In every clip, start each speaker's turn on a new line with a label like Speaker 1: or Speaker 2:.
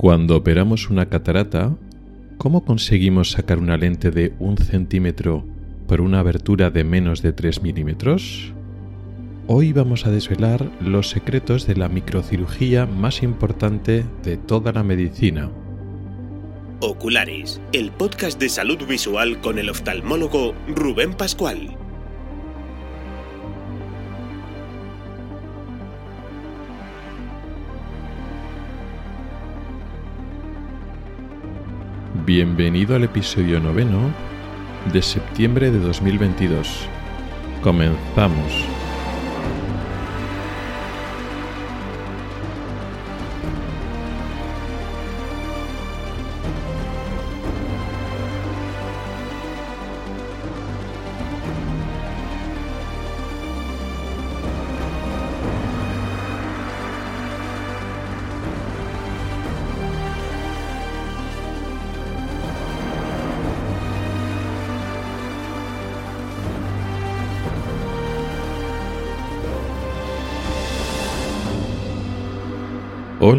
Speaker 1: Cuando operamos una catarata, ¿cómo conseguimos sacar una lente de un centímetro por una abertura de menos de 3 milímetros? Hoy vamos a desvelar los secretos de la microcirugía más importante de toda la medicina.
Speaker 2: Oculares, el podcast de salud visual con el oftalmólogo Rubén Pascual.
Speaker 1: Bienvenido al episodio noveno de septiembre de 2022. Comenzamos.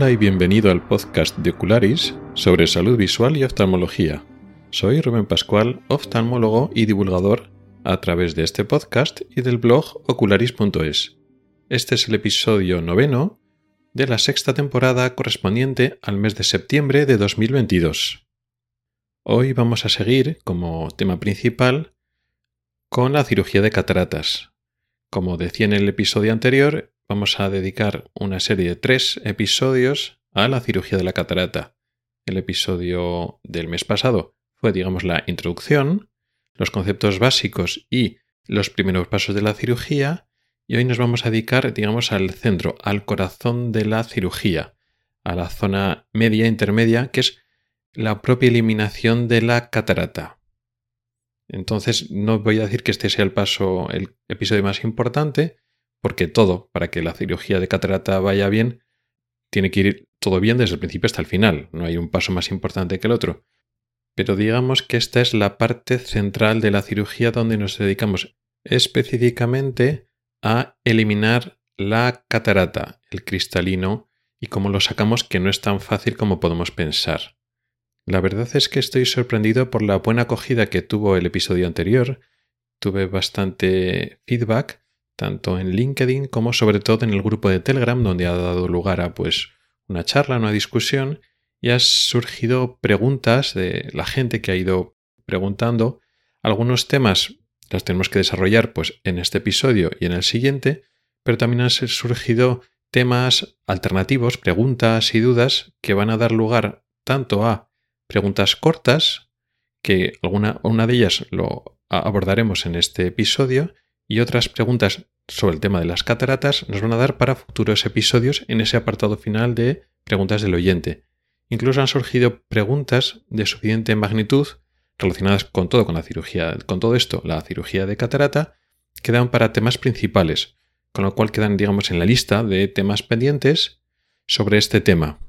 Speaker 1: Hola y bienvenido al podcast de Ocularis sobre salud visual y oftalmología. Soy Rubén Pascual, oftalmólogo y divulgador a través de este podcast y del blog ocularis.es. Este es el episodio noveno de la sexta temporada correspondiente al mes de septiembre de 2022. Hoy vamos a seguir como tema principal con la cirugía de cataratas. Como decía en el episodio anterior, vamos a dedicar una serie de tres episodios a la cirugía de la catarata. El episodio del mes pasado fue, digamos, la introducción, los conceptos básicos y los primeros pasos de la cirugía, y hoy nos vamos a dedicar, digamos, al centro, al corazón de la cirugía, a la zona media intermedia, que es la propia eliminación de la catarata. Entonces, no voy a decir que este sea el paso, el episodio más importante, porque todo, para que la cirugía de catarata vaya bien, tiene que ir todo bien desde el principio hasta el final, no hay un paso más importante que el otro. Pero digamos que esta es la parte central de la cirugía donde nos dedicamos específicamente a eliminar la catarata, el cristalino, y cómo lo sacamos que no es tan fácil como podemos pensar. La verdad es que estoy sorprendido por la buena acogida que tuvo el episodio anterior. Tuve bastante feedback tanto en LinkedIn como sobre todo en el grupo de Telegram, donde ha dado lugar a pues una charla, una discusión, y ha surgido preguntas de la gente que ha ido preguntando. Algunos temas los tenemos que desarrollar pues en este episodio y en el siguiente, pero también han surgido temas alternativos, preguntas y dudas que van a dar lugar tanto a preguntas cortas, que alguna una de ellas lo abordaremos en este episodio, y otras preguntas sobre el tema de las cataratas nos van a dar para futuros episodios en ese apartado final de preguntas del oyente. Incluso han surgido preguntas de suficiente magnitud relacionadas con todo, con la cirugía, con todo esto, la cirugía de catarata, que dan para temas principales, con lo cual quedan, digamos, en la lista de temas pendientes sobre este tema.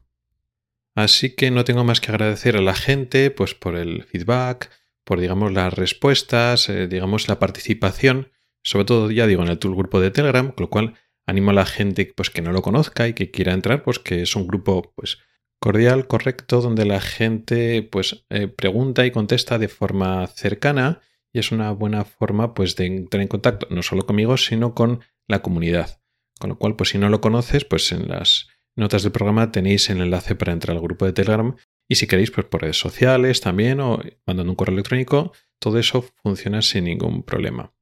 Speaker 1: Así que no tengo más que agradecer a la gente, pues por el feedback, por, digamos, las respuestas, eh, digamos, la participación sobre todo, ya digo, en el grupo de Telegram, con lo cual animo a la gente pues, que no lo conozca y que quiera entrar, pues que es un grupo pues, cordial, correcto, donde la gente pues, eh, pregunta y contesta de forma cercana y es una buena forma pues, de entrar en contacto no solo conmigo, sino con la comunidad. Con lo cual, pues si no lo conoces, pues en las notas del programa tenéis el enlace para entrar al grupo de Telegram y si queréis, pues por redes sociales también o mandando un correo electrónico, todo eso funciona sin ningún problema.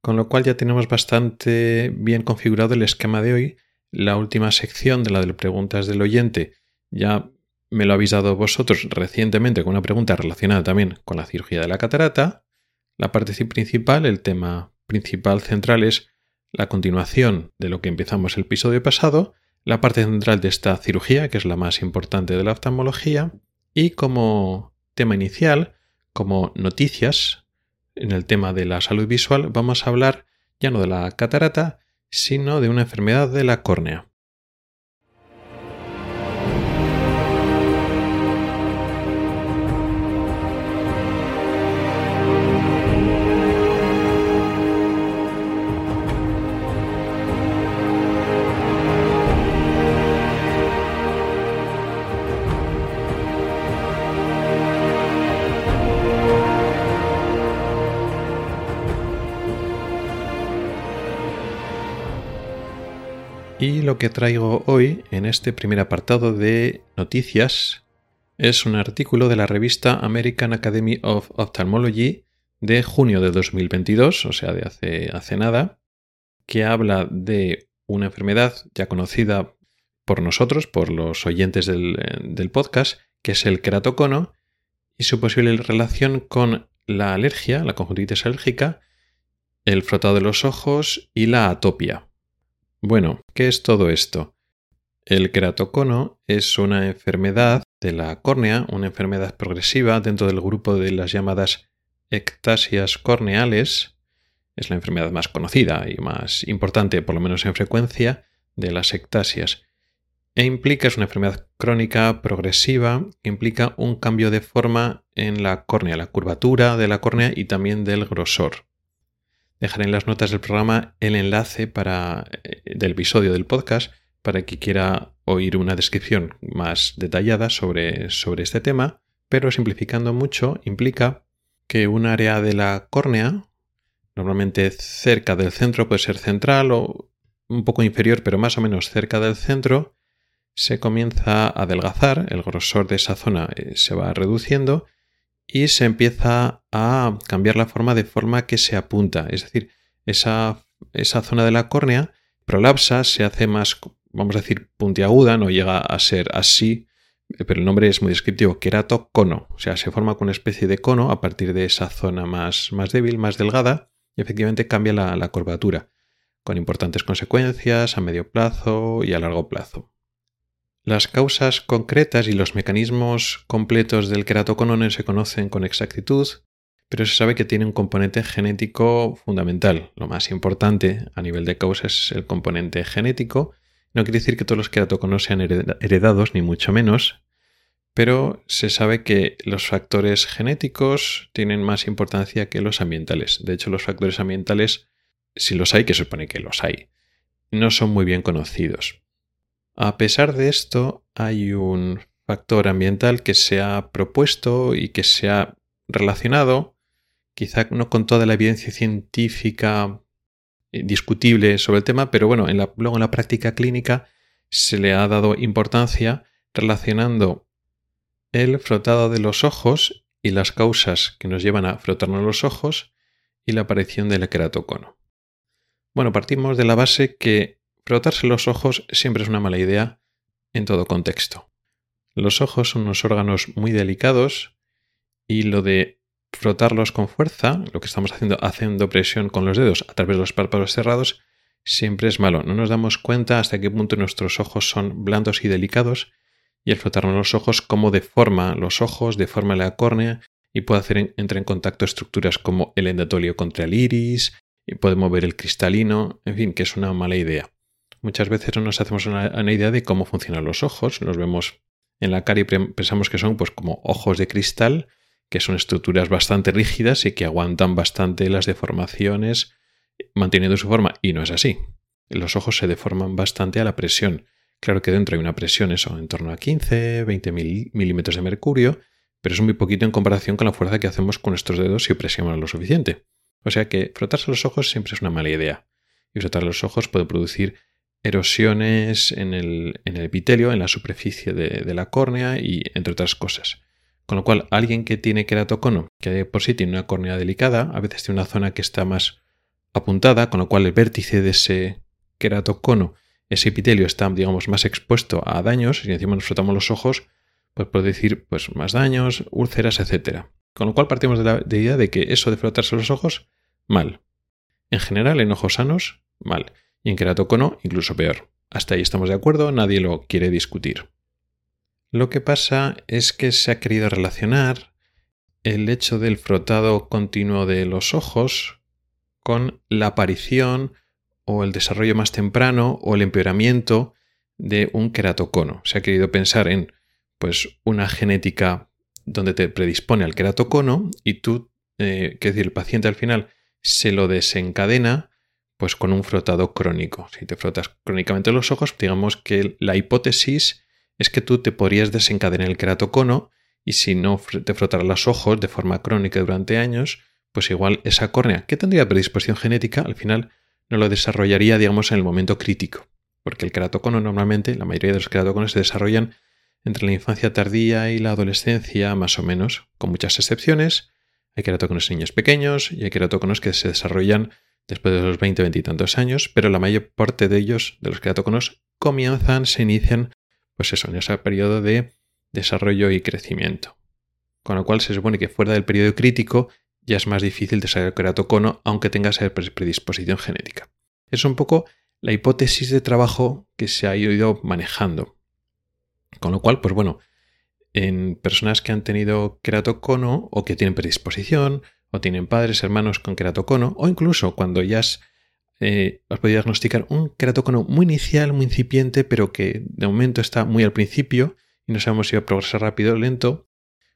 Speaker 1: Con lo cual ya tenemos bastante bien configurado el esquema de hoy. La última sección de la de preguntas del oyente ya me lo habéis dado vosotros recientemente con una pregunta relacionada también con la cirugía de la catarata. La parte principal, el tema principal central es la continuación de lo que empezamos el episodio pasado, la parte central de esta cirugía, que es la más importante de la oftalmología, y como tema inicial, como noticias, en el tema de la salud visual vamos a hablar ya no de la catarata, sino de una enfermedad de la córnea. Y lo que traigo hoy en este primer apartado de noticias es un artículo de la revista American Academy of Ophthalmology de junio de 2022, o sea, de hace, hace nada, que habla de una enfermedad ya conocida por nosotros, por los oyentes del, podcast, que es el queratocono, y su posible relación con la alergia, la conjuntivitis alérgica, el frotado de los ojos y la atopia. Bueno, ¿qué es todo esto? El queratocono es una enfermedad de la córnea, una enfermedad progresiva dentro del grupo de las llamadas ectasias corneales. Es la enfermedad más conocida y más importante, por lo menos en frecuencia, de las ectasias e implica, es una enfermedad crónica progresiva que implica un cambio de forma en la córnea, la curvatura de la córnea y también del grosor. Dejaré en las notas del programa el enlace para, eh, del episodio del podcast para que quiera oír una descripción más detallada sobre, sobre este tema, pero simplificando mucho, implica que un área de la córnea, normalmente cerca del centro, puede ser central o un poco inferior, pero más o menos cerca del centro, se comienza a adelgazar, el grosor de esa zona eh, se va reduciendo y se empieza a cambiar la forma de forma que se apunta. Es decir, esa, esa zona de la córnea prolapsa, se hace más, vamos a decir, puntiaguda, no llega a ser así, eh, pero el nombre es muy descriptivo, queratocono. O sea, se forma con una especie de cono a partir de esa zona más, más débil, más delgada, y efectivamente cambia la, la curvatura, con importantes consecuencias a medio plazo y a largo plazo. Las causas concretas y los mecanismos completos del queratocono no se conocen con exactitud, pero se sabe que tiene un componente genético fundamental. Lo más importante a nivel de causas es el componente genético. No quiere decir que todos los queratoconos sean heredados, ni mucho menos, pero se sabe que los factores genéticos tienen más importancia que los ambientales. De hecho, los factores ambientales, si los hay, que se supone que los hay, no son muy bien conocidos. A pesar de esto, hay un factor ambiental que se ha propuesto y que se ha relacionado, quizá no con toda la evidencia científica eh, discutible sobre el tema, pero bueno, luego en la práctica clínica se le ha dado importancia relacionando el frotado de los ojos y las causas que nos llevan a frotarnos los ojos y la aparición del queratocono. Bueno, partimos de la base que Frotarse los ojos siempre es una mala idea en todo contexto. Los ojos son unos órganos muy delicados y lo de frotarlos con fuerza, lo que estamos haciendo haciendo presión con los dedos a través de los párpados cerrados, siempre es malo. No nos damos cuenta hasta qué punto nuestros ojos son blandos y delicados y el frotarnos los ojos como deforma los ojos, deforma la córnea y puede hacer entrar en contacto estructuras como el endatolio contra el iris y puede mover el cristalino, en fin, que es una mala idea. Muchas veces no nos hacemos una, idea de cómo funcionan los ojos. Los vemos en la cara y pensamos que son pues como ojos de cristal, que son estructuras bastante rígidas y que aguantan bastante las deformaciones manteniendo su forma. Y no es así. Los ojos se deforman bastante a la presión. Claro que dentro hay una presión, eso, en torno a 15, 20 milímetros de mercurio, pero es muy poquito en comparación con la fuerza que hacemos con nuestros dedos si presionamos lo suficiente. O sea que frotarse los ojos siempre es una mala idea. Y frotar los ojos puede producir erosiones en el, epitelio, en la superficie de, la córnea y entre otras cosas. Con lo cual, alguien que tiene queratocono, que por sí tiene una córnea delicada, a veces tiene una zona que está más apuntada, con lo cual el vértice de ese queratocono, ese epitelio está, digamos, más expuesto a daños, y encima nos frotamos los ojos, pues puede decir pues, más daños, úlceras, etc. Con lo cual partimos de la idea de que eso de frotarse los ojos, mal. En general, en ojos sanos, mal y en queratocono incluso peor. Hasta ahí estamos de acuerdo, nadie lo quiere discutir. Lo que pasa es que se ha querido relacionar el hecho del frotado continuo de los ojos con la aparición o el desarrollo más temprano o el empeoramiento de un queratocono. Se ha querido pensar en pues una genética donde te predispone al queratocono y tú, eh, que decir, el paciente al final se lo desencadena pues con un frotado crónico. Si te frotas crónicamente los ojos, digamos que la hipótesis es que tú te podrías desencadenar el queratocono y si no te frotaras los ojos de forma crónica durante años, pues igual esa córnea que tendría predisposición genética al final no lo desarrollaría, digamos, en el momento crítico. porque el keratocono normalmente, la mayoría de los keratoconos se desarrollan entre la infancia tardía y la adolescencia, más o menos, con muchas excepciones. Hay queratóconos en niños pequeños y hay queratóconos que se desarrollan después de los 20, 20 y tantos años, pero la mayor parte de ellos, de los queratóconos, comienzan, se inician, pues eso, en ese periodo de desarrollo y crecimiento. Con lo cual se supone que fuera del periodo crítico ya es más difícil desarrollar queratocono, aunque tengas predisposición genética. Es un poco la hipótesis de trabajo que se ha ido manejando. Con lo cual, pues bueno, en personas que han tenido queratocono o que tienen predisposición o tienen padres, hermanos con queratocono o incluso cuando ya has, eh, os podéis diagnosticar un queratocono muy inicial, muy incipiente, pero que de momento está muy al principio y no sabemos si va a progresar rápido o lento,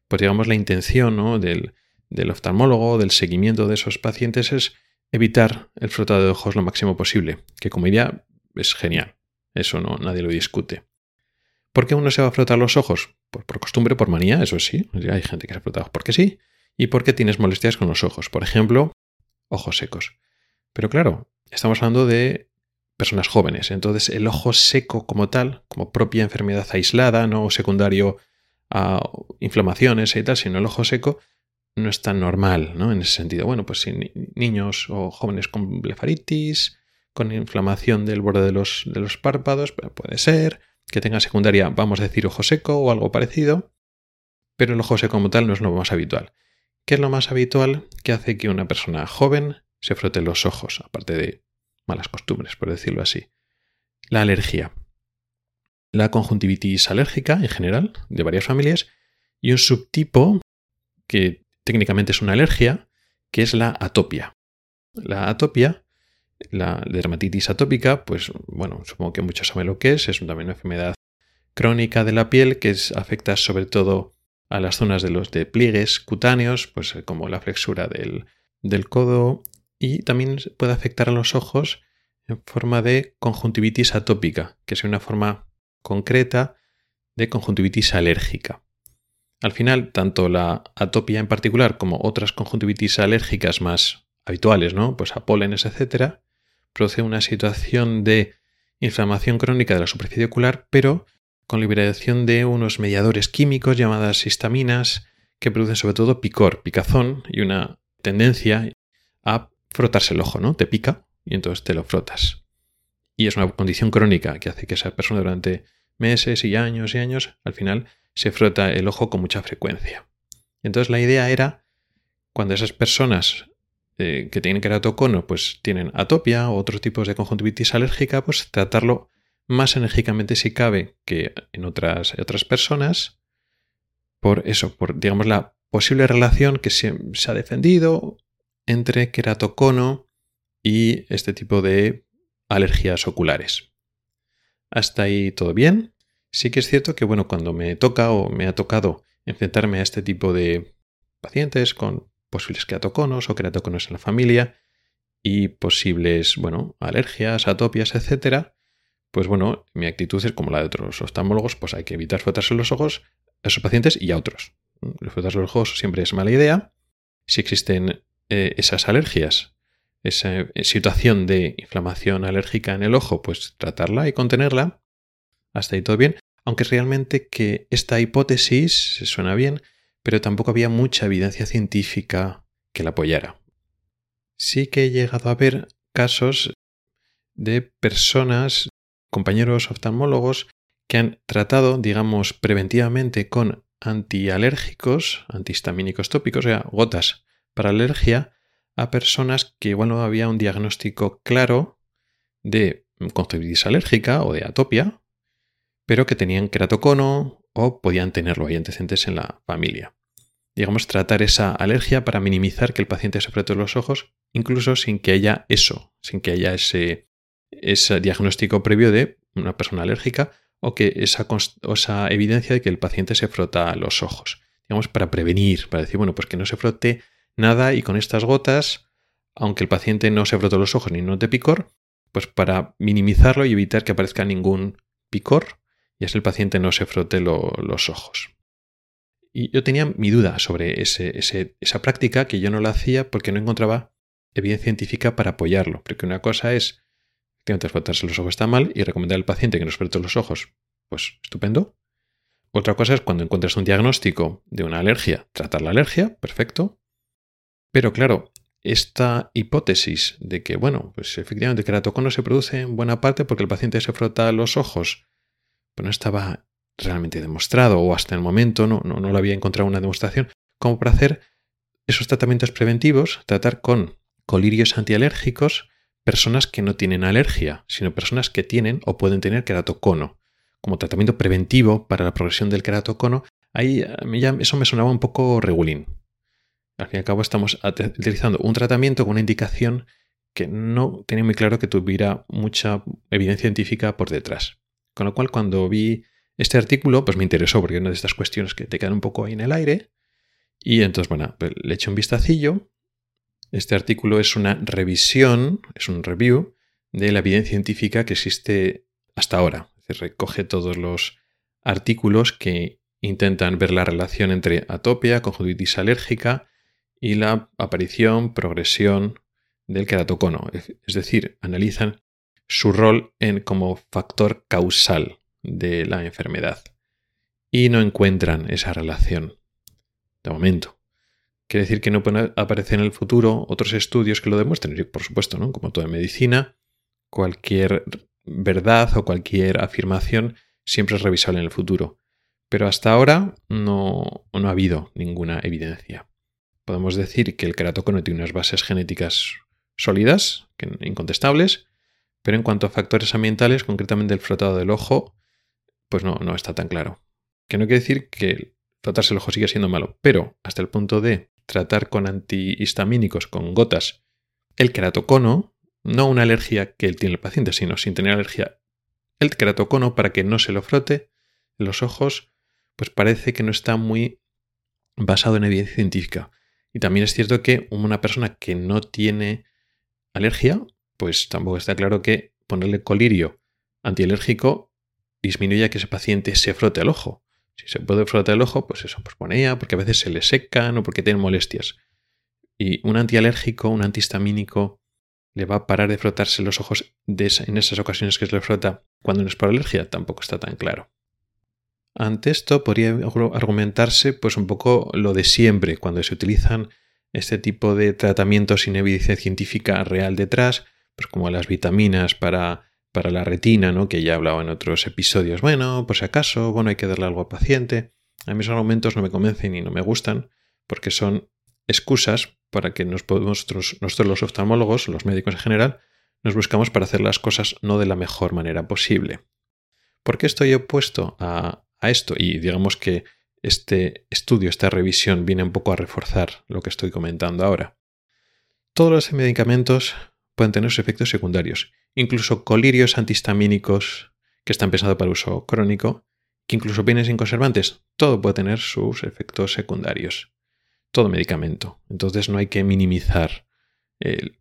Speaker 1: pues digamos la intención del, del oftalmólogo, del seguimiento de esos pacientes es evitar el frotado de ojos lo máximo posible, que como idea es genial, eso no nadie lo discute. ¿Por qué uno se va a frotar los ojos? Pues por costumbre, por manía, eso sí. Hay gente que se frota porque sí. Y porque tienes molestias con los ojos. Por ejemplo, ojos secos. Pero claro, estamos hablando de personas jóvenes. Entonces, el ojo seco como tal, como propia enfermedad aislada, no secundario a inflamaciones y tal, sino el ojo seco, no es tan normal, ¿no? En ese sentido. Bueno, pues si niños o jóvenes con blefaritis, con inflamación del borde de los, de los párpados, pues puede ser que tenga secundaria, vamos a decir, ojo seco o algo parecido, pero el ojo seco como tal no es lo más habitual. ¿Qué es lo más habitual que hace que una persona joven se frote los ojos, aparte de malas costumbres, por decirlo así? La alergia. La conjuntivitis alérgica en general, de varias familias, y un subtipo que técnicamente es una alergia, que es la atopia. La atopia la dermatitis atópica, pues bueno, supongo que muchos saben lo que es, es también una enfermedad crónica de la piel que afecta sobre todo a las zonas de los pliegues cutáneos, pues eh, como la flexura del, del codo, y también puede afectar a los ojos en forma de conjuntivitis atópica, que es una forma concreta de conjuntivitis alérgica. Al final, tanto la atopia en particular como otras conjuntivitis alérgicas más habituales, ¿no? Pues a pólenes, etcétera, produce una situación de inflamación crónica de la superficie ocular, pero con liberación de unos mediadores químicos llamadas histaminas que producen sobre todo picor, picazón y una tendencia a frotarse el ojo, ¿no? Te pica y entonces te lo frotas. Y es una condición crónica que hace que esa persona durante meses y años y años al final se frota el ojo con mucha frecuencia. Entonces la idea era, cuando esas personas eh, que tienen queratocono, pues tienen atopia o otros tipos de conjuntivitis alérgica, pues tratarlo más enérgicamente si cabe que en otras, otras personas, por eso, por digamos la posible relación que se, ha defendido entre queratocono y este tipo de alergias oculares. Hasta ahí todo bien. Sí que es cierto que, bueno, cuando me toca o me ha tocado enfrentarme a este tipo de pacientes con posibles queratoconos o queratoconos en la familia y posibles, bueno, alergias, atopias, etcétera, pues bueno, mi actitud es como la de otros oftalmólogos, pues hay que evitar frotarse los ojos a esos pacientes y a otros. Frotarse los ojos siempre es mala idea. Si existen eh, esas alergias, esa eh, situación de inflamación alérgica en el ojo, pues tratarla y contenerla. Hasta ahí todo bien. Aunque realmente que esta hipótesis suena bien, pero tampoco había mucha evidencia científica que la apoyara. Sí que he llegado a ver casos de personas, compañeros oftalmólogos, que han tratado, digamos, preventivamente con antialérgicos, antihistamínicos tópicos, o sea, gotas para alergia, a personas que igual no había un diagnóstico claro de conjuntivitis alérgica o de atopia, pero que tenían queratocono o podían tenerlo, hay antecedentes en la familia. Digamos, tratar esa alergia para minimizar que el paciente se frote los ojos, incluso sin que haya eso, sin que haya ese, ese diagnóstico previo de una persona alérgica o que esa, esa evidencia de que el paciente se frota los ojos. Digamos, para prevenir, para decir, bueno, pues que no se frote nada y con estas gotas, aunque el paciente no se frote los ojos ni note picor, pues para minimizarlo y evitar que aparezca ningún picor, y así el paciente no se frote los ojos. Y yo tenía mi duda sobre esa práctica que yo no la hacía porque no encontraba evidencia científica para apoyarlo. Porque una cosa es efectivamente frotarse los ojos está mal y recomendar al paciente que nos frote los ojos, pues estupendo. Otra cosa es cuando encuentras un diagnóstico de una alergia, tratar la alergia, perfecto. Pero claro, esta hipótesis de que, bueno, pues efectivamente el keratocono se produce en buena parte porque el paciente se frota los ojos, pues no estaba realmente demostrado o hasta el momento no, no, no lo había encontrado una demostración como para hacer esos tratamientos preventivos, tratar con colirios antialérgicos personas que no tienen alergia, sino personas que tienen o pueden tener keratocono. Como tratamiento preventivo para la progresión del keratocono, ahí eso me sonaba un poco regulín. Al fin y al cabo estamos utilizando un tratamiento con una indicación que no tenía muy claro que tuviera mucha evidencia científica por detrás. Con lo cual cuando vi este artículo, pues me interesó porque es una de estas cuestiones que te quedan un poco ahí en el aire. Y entonces, bueno, pues le eché un vistacillo. Este artículo es una revisión, es un review de la evidencia científica que existe hasta ahora. recoge todos los artículos que intentan ver la relación entre atopia, conjuntivitis alérgica y la aparición, progresión del keratocono. Es decir, analizan su rol en, como factor causal de la enfermedad y no encuentran esa relación de momento. Quiere decir que no pueden aparecer en el futuro otros estudios que lo demuestren. por supuesto, ¿no? Como toda medicina, cualquier verdad o cualquier afirmación siempre es revisable en el futuro. Pero hasta ahora no, no ha habido ninguna evidencia. Podemos decir que el keratocono tiene unas bases genéticas sólidas, incontestables, pero en cuanto a factores ambientales, concretamente el frotado del ojo, pues no, no está tan claro. Que no quiere decir que frotarse el ojo sigue siendo malo, pero hasta el punto de tratar con antihistamínicos, con gotas, el keratocono, no una alergia que tiene el paciente, sino sin tener alergia, el keratocono para que no se lo frote los ojos, pues parece que no está muy basado en evidencia científica. Y también es cierto que una persona que no tiene alergia, pues tampoco está claro que ponerle colirio antialérgico disminuya que ese paciente se frote el ojo. Si se puede frotar el ojo, pues eso, pues ponía, porque a veces se le secan o porque tienen molestias. Y un antialérgico, un antihistamínico, le va a parar de frotarse los ojos en esas ocasiones que se le frota cuando no es por alergia, tampoco está tan claro. Ante esto podría argumentarse pues un poco lo de siempre, cuando se utilizan este tipo de tratamientos sin evidencia científica real detrás, pues como las vitaminas para, para la retina, ¿no? que ya he hablado en otros episodios. Bueno, por si acaso, bueno, hay que darle algo al paciente. A mí esos argumentos no me convencen y no me gustan porque son excusas para que nosotros, nosotros los oftalmólogos, los médicos en general, nos buscamos para hacer las cosas no de la mejor manera posible. ¿Por qué estoy opuesto a, a esto y digamos que este estudio, esta revisión viene un poco a reforzar lo que estoy comentando ahora. Todos los medicamentos pueden tener sus efectos secundarios, incluso colirios antihistamínicos que están pensados para uso crónico, que incluso vienen sin conservantes, todo puede tener sus efectos secundarios. Todo medicamento. Entonces no hay que minimizar.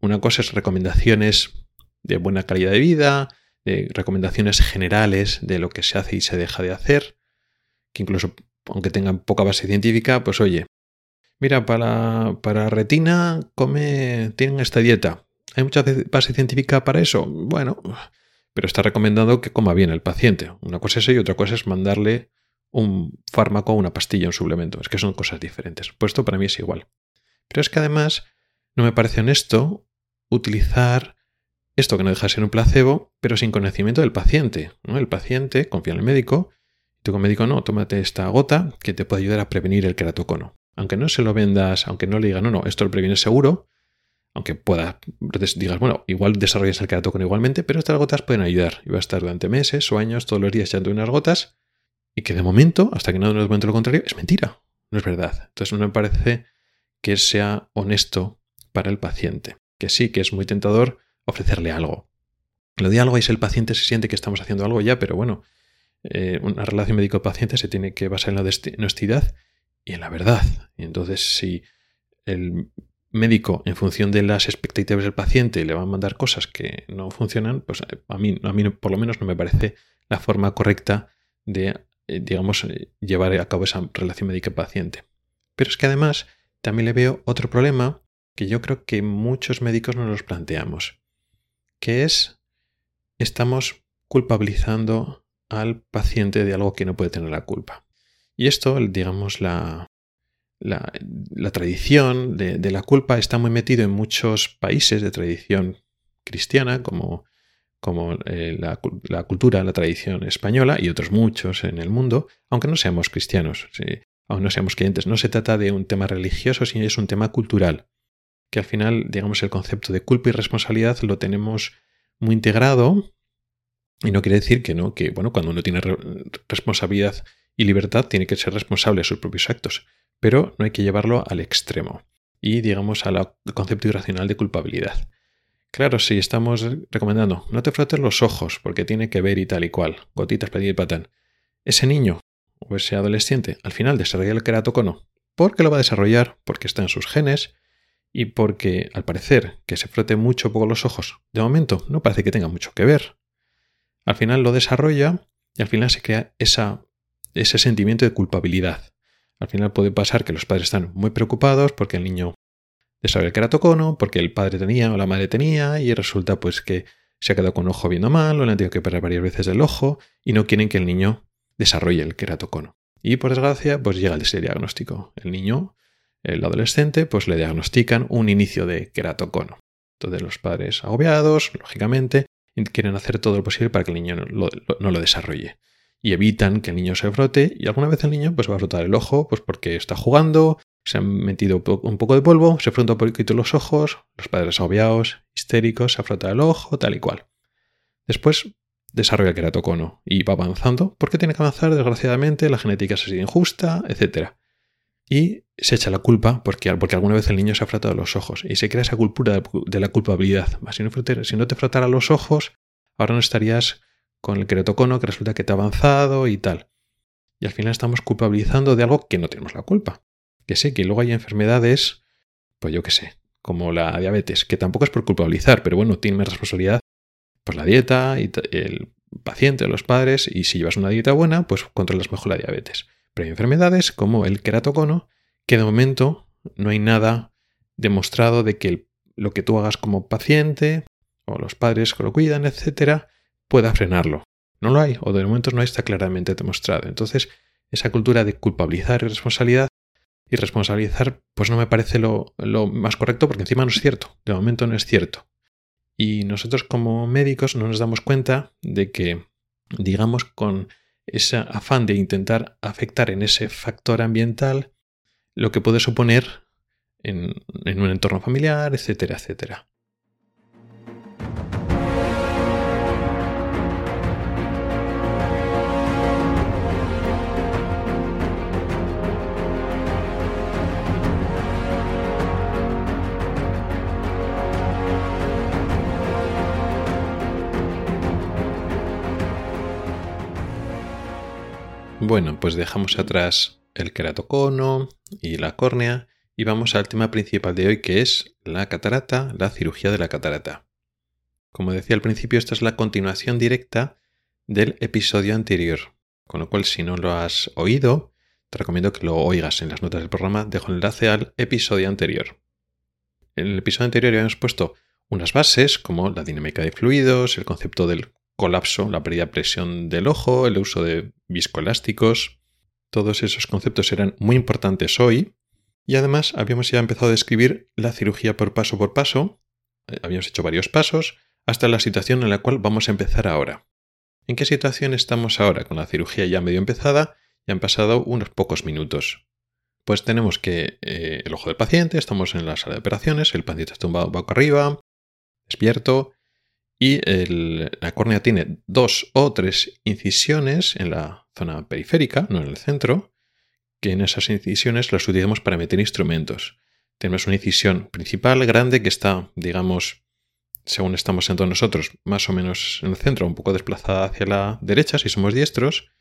Speaker 1: una cosa es recomendaciones de buena calidad de vida, de recomendaciones generales de lo que se hace y se deja de hacer, que incluso aunque tengan poca base científica, pues oye, mira, para, para retina come, tienen esta dieta. ¿Hay mucha base científica para eso? Bueno, pero está recomendado que coma bien el paciente. Una cosa es eso y otra cosa es mandarle un fármaco una pastilla, un suplemento. Es que son cosas diferentes. Pues esto para mí es igual. Pero es que además no me parece honesto utilizar esto que no deja de ser un placebo, pero sin conocimiento del paciente. El paciente confía en el médico Tú como médico, no, tómate esta gota que te puede ayudar a prevenir el keratocono. Aunque no se lo vendas, aunque no le digan, no, no, esto lo previene seguro, aunque pueda, digas, bueno, igual desarrollas el keratocono igualmente, pero estas gotas pueden ayudar. Y va a estar durante meses o años, todos los días echando unas gotas, y que de momento, hasta que no nos momento lo contrario, es mentira, no es verdad. Entonces no me parece que sea honesto para el paciente. Que sí, que es muy tentador ofrecerle algo. Lo de algo es el paciente se siente que estamos haciendo algo ya, pero bueno, eh, una relación médico-paciente se tiene que basar en la honestidad y en la verdad. Y entonces, si el médico, en función de las expectativas del paciente, le va a mandar cosas que no funcionan, pues eh, a mí, a mí por lo menos no me parece la forma correcta de, eh, digamos, llevar a cabo esa relación médico-paciente. Pero es que además también le veo otro problema que yo creo que muchos médicos no nos planteamos, que es estamos culpabilizando al paciente de algo que no puede tener la culpa. Y esto, digamos, la, la, tradición de, la culpa está muy metido en muchos países de tradición cristiana, como, como eh, la, cultura, la tradición española y otros muchos en el mundo, aunque no seamos cristianos, aunque no seamos creyentes. No se trata de un tema religioso, sino es un tema cultural, que al final, digamos, el concepto de culpa y responsabilidad lo tenemos muy integrado y no quiere decir que no, que bueno, cuando uno tiene responsabilidad y libertad tiene que ser responsable de sus propios actos, pero no hay que llevarlo al extremo y digamos al concepto irracional de culpabilidad. Claro, si estamos recomendando no te frotes los ojos porque tiene que ver y tal y cual, gotitas, pedí y patán. Ese niño o ese adolescente al final desarrolla el queratocono porque lo va a desarrollar, porque está en sus genes y porque al parecer que se frote mucho poco los ojos, de momento no parece que tenga mucho que ver. Al final lo desarrolla y al final se crea esa, ese sentimiento de culpabilidad. Al final puede pasar que los padres están muy preocupados porque el niño desarrolla queratocono, porque el padre tenía o la madre tenía y resulta pues que se ha quedado con un ojo viendo mal o le han tenido que operar varias veces el ojo y no quieren que el niño desarrolle el queratocono. Y por desgracia pues llega ese diagnóstico. El niño, el adolescente, pues le diagnostican un inicio de queratocono. Entonces los padres agobiados, lógicamente, quieren hacer todo lo posible para que el niño no lo desarrolle y evitan que el niño se frote y alguna vez el niño pues va a frotar el ojo pues porque está jugando, se han metido un poco de polvo, se frota un poquito los ojos, los padres agobiados, histéricos, se frota el ojo, tal y cual. Después desarrolla el queratocono y va avanzando porque tiene que avanzar, desgraciadamente, la genética es así injusta, etc. Y se echa la culpa porque, porque alguna vez el niño se ha frotado los ojos y se crea esa cultura de la culpabilidad. Si no te frotara los ojos, ahora no estarías con el queratocono que resulta que te ha avanzado y tal. Y al final estamos culpabilizando de algo que no tenemos la culpa. Que sé que luego hay enfermedades, pues yo qué sé, como la diabetes, que tampoco es por culpabilizar, pero bueno, tiene responsabilidad pues la dieta y el paciente, los padres, y si llevas una dieta buena, pues controlas mejor la diabetes. Pero hay enfermedades como el queratocono, que de momento no hay nada demostrado de que lo que tú hagas como paciente, o los padres que lo cuidan, etcétera, pueda frenarlo. No lo hay, o de momento no está claramente demostrado. Entonces, esa cultura de culpabilizar y responsabilidad y responsabilizar, pues no me parece lo, más correcto porque encima no es cierto. De momento no es cierto. Y nosotros como médicos no nos damos cuenta de que, digamos, con ese afán de intentar afectar en ese factor ambiental, lo que puede suponer en, en un entorno familiar, etcétera, etcétera. Bueno, pues dejamos atrás el queratocono y la córnea y vamos al tema principal de hoy que es la catarata, la cirugía de la catarata. Como decía al principio, esta es la continuación directa del episodio anterior, con lo cual si no lo has oído, te recomiendo que lo oigas en las notas del programa, dejo el enlace al episodio anterior. En el episodio anterior habíamos puesto unas bases como la dinámica de fluidos, el concepto del colapso, la pérdida de presión del ojo, el uso de viscoelásticos. Todos esos conceptos eran muy importantes hoy. Y además habíamos ya empezado a describir la cirugía por paso por paso. Eh, habíamos hecho varios pasos hasta la situación en la cual vamos a empezar ahora. ¿En qué situación estamos ahora con la cirugía ya medio empezada? Ya han pasado unos pocos minutos. Pues tenemos que eh, el ojo del paciente, estamos en la sala de operaciones, el paciente está tumbado boca arriba, despierto, y la córnea tiene dos o tres incisiones en la zona periférica, no en el centro, que en esas incisiones las utilizamos para meter instrumentos. Tenemos una incisión principal grande que está, digamos, según estamos sentados nosotros, más o menos en el centro, un poco desplazada hacia la derecha si somos diestros,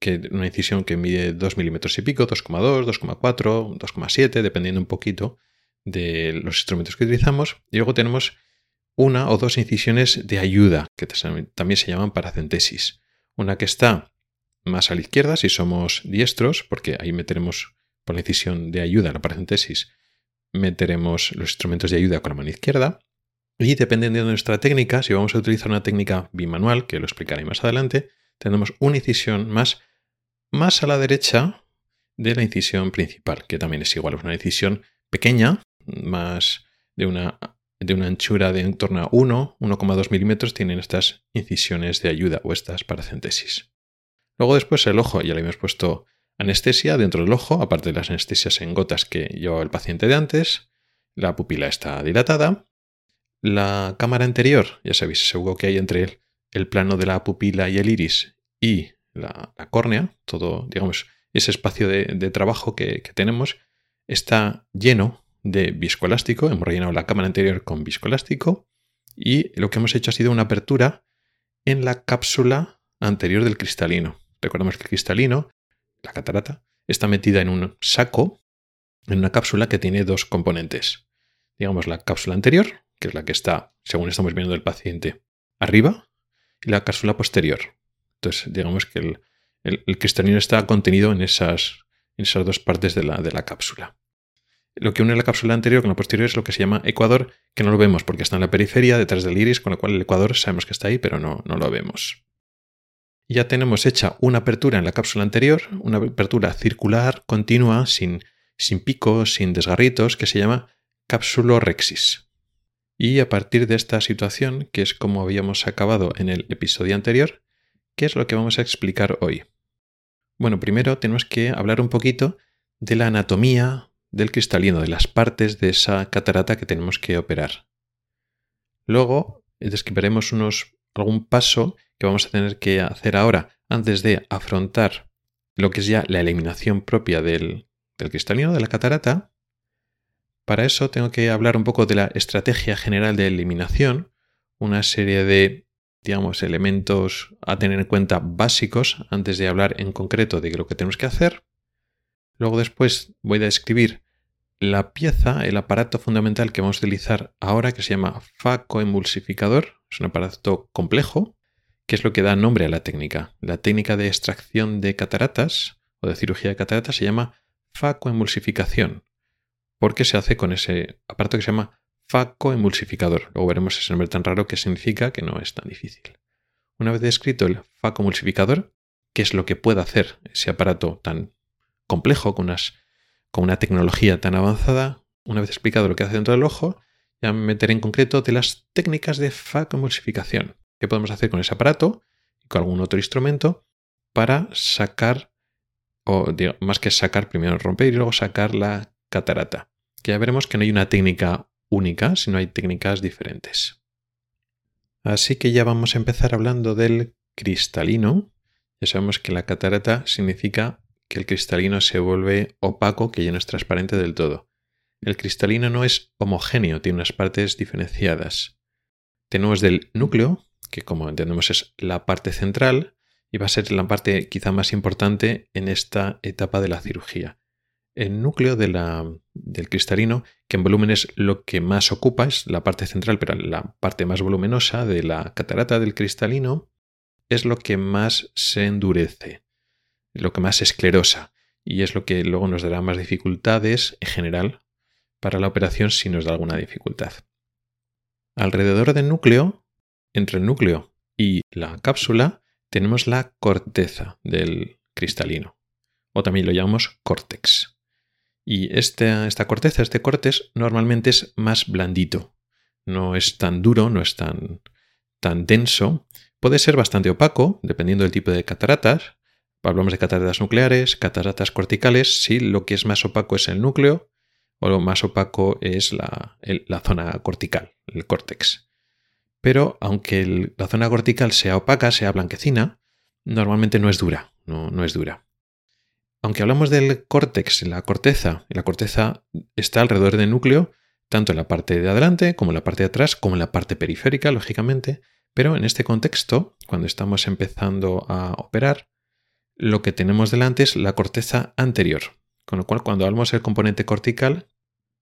Speaker 1: que una incisión que mide 2 milímetros y pico, 2,2, 2,4, 2,7, dependiendo un poquito de los instrumentos que utilizamos. Y luego tenemos una o dos incisiones de ayuda, que también se llaman paracentesis. Una que está más a la izquierda si somos diestros, porque ahí meteremos por la incisión de ayuda, la paracentesis, meteremos los instrumentos de ayuda con la mano izquierda. Y dependiendo de nuestra técnica, si vamos a utilizar una técnica bimanual, que lo explicaré más adelante, tenemos una incisión más, más a la derecha de la incisión principal, que también es igual, es una incisión pequeña, más de una, de una anchura de en torno a 1, 1,2 milímetros, tienen estas incisiones de ayuda o estas paracentesis. Luego después el ojo, ya le hemos puesto anestesia dentro del ojo, aparte de las anestesias en gotas que llevaba el paciente de antes. La pupila está dilatada. La cámara anterior, ya sabéis, ese hueco que hay entre el, plano de la pupila y el iris y la, córnea, todo, digamos, ese espacio de, trabajo que, tenemos, está lleno de viscoelástico. Hemos rellenado la cámara anterior con viscoelástico y lo que hemos hecho ha sido una apertura en la cápsula anterior del cristalino. Recordemos que el cristalino la catarata, está metida en un saco, en una cápsula que tiene dos componentes. Digamos la cápsula anterior, que es la que está, según estamos viendo del paciente, arriba, y la cápsula posterior. Entonces, digamos que el, cristalino está contenido en esas, en esas dos partes de la, de la cápsula. Lo que une la cápsula anterior con la posterior es lo que se llama ecuador, que no lo vemos porque está en la periferia, detrás del iris, con lo cual el ecuador sabemos que está ahí, pero no, no lo vemos ya tenemos hecha una apertura en la cápsula anterior, una apertura circular, continua, sin, sin picos, sin desgarritos, que se llama capsulorexis. Y a partir de esta situación, que es como habíamos acabado en el episodio anterior, ¿qué es lo que vamos a explicar hoy? Bueno, primero tenemos que hablar un poquito de la anatomía del cristalino, de las partes de esa catarata que tenemos que operar. Luego describiremos unos, algún paso que vamos a tener que hacer ahora antes de afrontar lo que es ya la eliminación propia del, cristalino, de la catarata. Para eso tengo que hablar un poco de la estrategia general de eliminación, una serie de, digamos, elementos a tener en cuenta básicos antes de hablar en concreto de lo que tenemos que hacer. Luego después voy a describir la pieza, el aparato fundamental que vamos a utilizar ahora, que se llama facoemulsificador. Es un aparato complejo ¿Qué es lo que da nombre a la técnica? La técnica de extracción de cataratas o de cirugía de cataratas se llama facoemulsificación, porque se hace con ese aparato que se llama facoemulsificador. Luego veremos ese nombre tan raro que significa que no es tan difícil. Una vez descrito el facoemulsificador, ¿qué es lo que puede hacer ese aparato tan complejo con, con una tecnología tan avanzada? Una vez explicado lo que hace dentro del ojo, ya me meteré en concreto de las técnicas de facoemulsificación. ¿Qué podemos hacer con ese aparato y con algún otro instrumento para sacar, o más que sacar, primero romper y luego sacar la catarata? Que ya veremos que no hay una técnica única, sino hay técnicas diferentes. Así que ya vamos a empezar hablando del cristalino. Ya sabemos que la catarata significa que el cristalino se vuelve opaco, que ya no es transparente del todo. El cristalino no es homogéneo, tiene unas partes diferenciadas. Tenemos del núcleo, que como entendemos es la parte central y va a ser la parte quizá más importante en esta etapa de la cirugía. El núcleo de la, del cristalino, que en volumen es lo que más ocupa, es la parte central, pero la parte más voluminosa de la catarata del cristalino, es lo que más se endurece, lo que más esclerosa, y es lo que luego nos dará más dificultades en general para la operación si nos da alguna dificultad. Alrededor del núcleo entre el núcleo y la cápsula tenemos la corteza del cristalino, o también lo llamamos córtex. Y esta, esta corteza, este córtex, normalmente es más blandito. No es tan duro, no es tan, tan denso. Puede ser bastante opaco, dependiendo del tipo de cataratas. Hablamos de cataratas nucleares, cataratas corticales. Sí, lo que es más opaco es el núcleo, o lo más opaco es la, la zona cortical, el córtex. Pero aunque la zona cortical sea opaca, sea blanquecina, normalmente no es dura, no, no es dura. Aunque hablamos del córtex, la corteza, la corteza está alrededor del núcleo, tanto en la parte de adelante como en la parte de atrás, como en la parte periférica, lógicamente, pero en este contexto, cuando estamos empezando a operar, lo que tenemos delante es la corteza anterior. Con lo cual, cuando hablamos del componente cortical,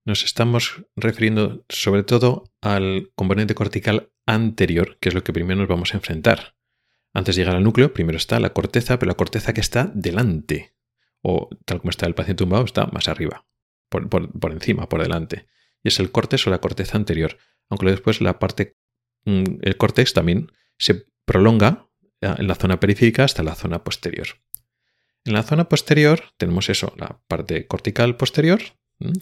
Speaker 1: nos estamos refiriendo sobre todo al componente cortical anterior, que es lo que primero nos vamos a enfrentar. Antes de llegar al núcleo, primero está la corteza, pero la corteza que está delante, o tal como está el paciente tumbado, está más arriba, por, encima, por delante. Y es el córtex o la corteza anterior. aunque después la parte, mm, el córtex también se prolonga en la zona periférica hasta la zona posterior. En la zona posterior tenemos eso, la parte cortical posterior,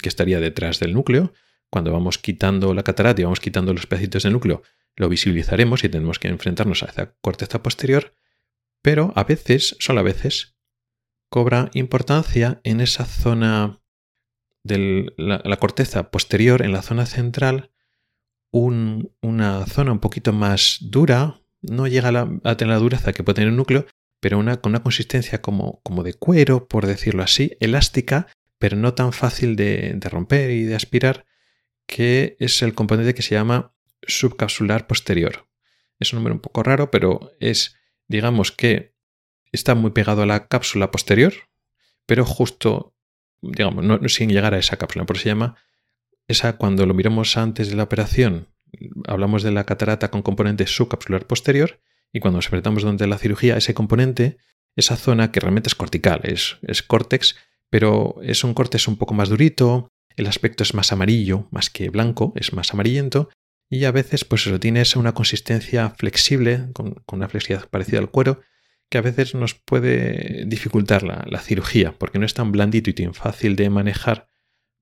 Speaker 1: que estaría detrás del núcleo. Cuando vamos quitando la catarata y vamos quitando los pedacitos del núcleo, lo visibilizaremos y tenemos que enfrentarnos a esa corteza posterior, pero a veces, solo a veces, cobra importancia en esa zona de la, corteza posterior, en la zona central, una zona un poquito más dura, no llega a, tener la dureza que puede tener un núcleo, pero con una consistencia como, como, de cuero, por decirlo así, elástica, pero no tan fácil de, romper y de aspirar, que es el componente que se llama subcapsular posterior. Es un número un poco raro, pero es, digamos que está muy pegado a la cápsula posterior, pero justo, digamos, no, sin llegar a esa cápsula. Por eso se llama esa cuando lo miramos antes de la operación, hablamos de la catarata con componente subcapsular posterior, y cuando nos enfrentamos durante la cirugía, ese componente, esa zona que realmente es cortical, es, es córtex, pero es un córtex un poco más durito, el aspecto es más amarillo, más que blanco, es más amarillento, y a veces pues eso tiene una consistencia flexible, con, una flexibilidad parecida al cuero, que a veces nos puede dificultar la, cirugía, porque no es tan blandito y tan fácil de manejar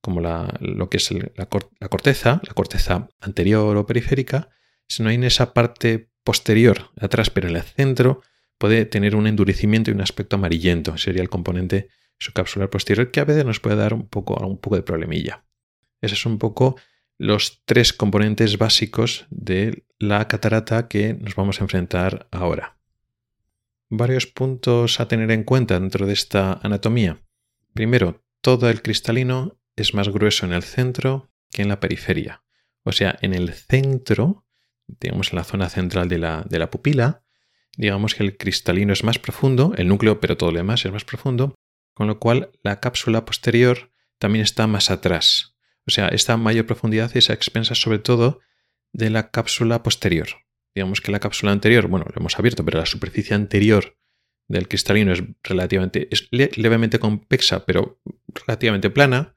Speaker 1: como lo que es la, corteza, la corteza anterior o periférica, sino en esa parte posterior, atrás, pero en el centro, puede tener un endurecimiento y un aspecto amarillento. Sería el componente subcapsular posterior que a veces nos puede dar un poco, un poco de problemilla. Ese es un poco los tres componentes básicos de la catarata que nos vamos a enfrentar ahora. Varios puntos a tener en cuenta dentro de esta anatomía. Primero, todo el cristalino es más grueso en el centro que en la periferia. O sea, en el centro, digamos en la zona central de la, de la pupila, digamos que el cristalino es más profundo, el núcleo, pero todo lo demás es más profundo, con lo cual la cápsula posterior también está más atrás. O sea, esta mayor profundidad es a expensas sobre todo de la cápsula posterior. Digamos que la cápsula anterior, bueno, lo hemos abierto, pero la superficie anterior del cristalino es relativamente, es levemente convexa, pero relativamente plana,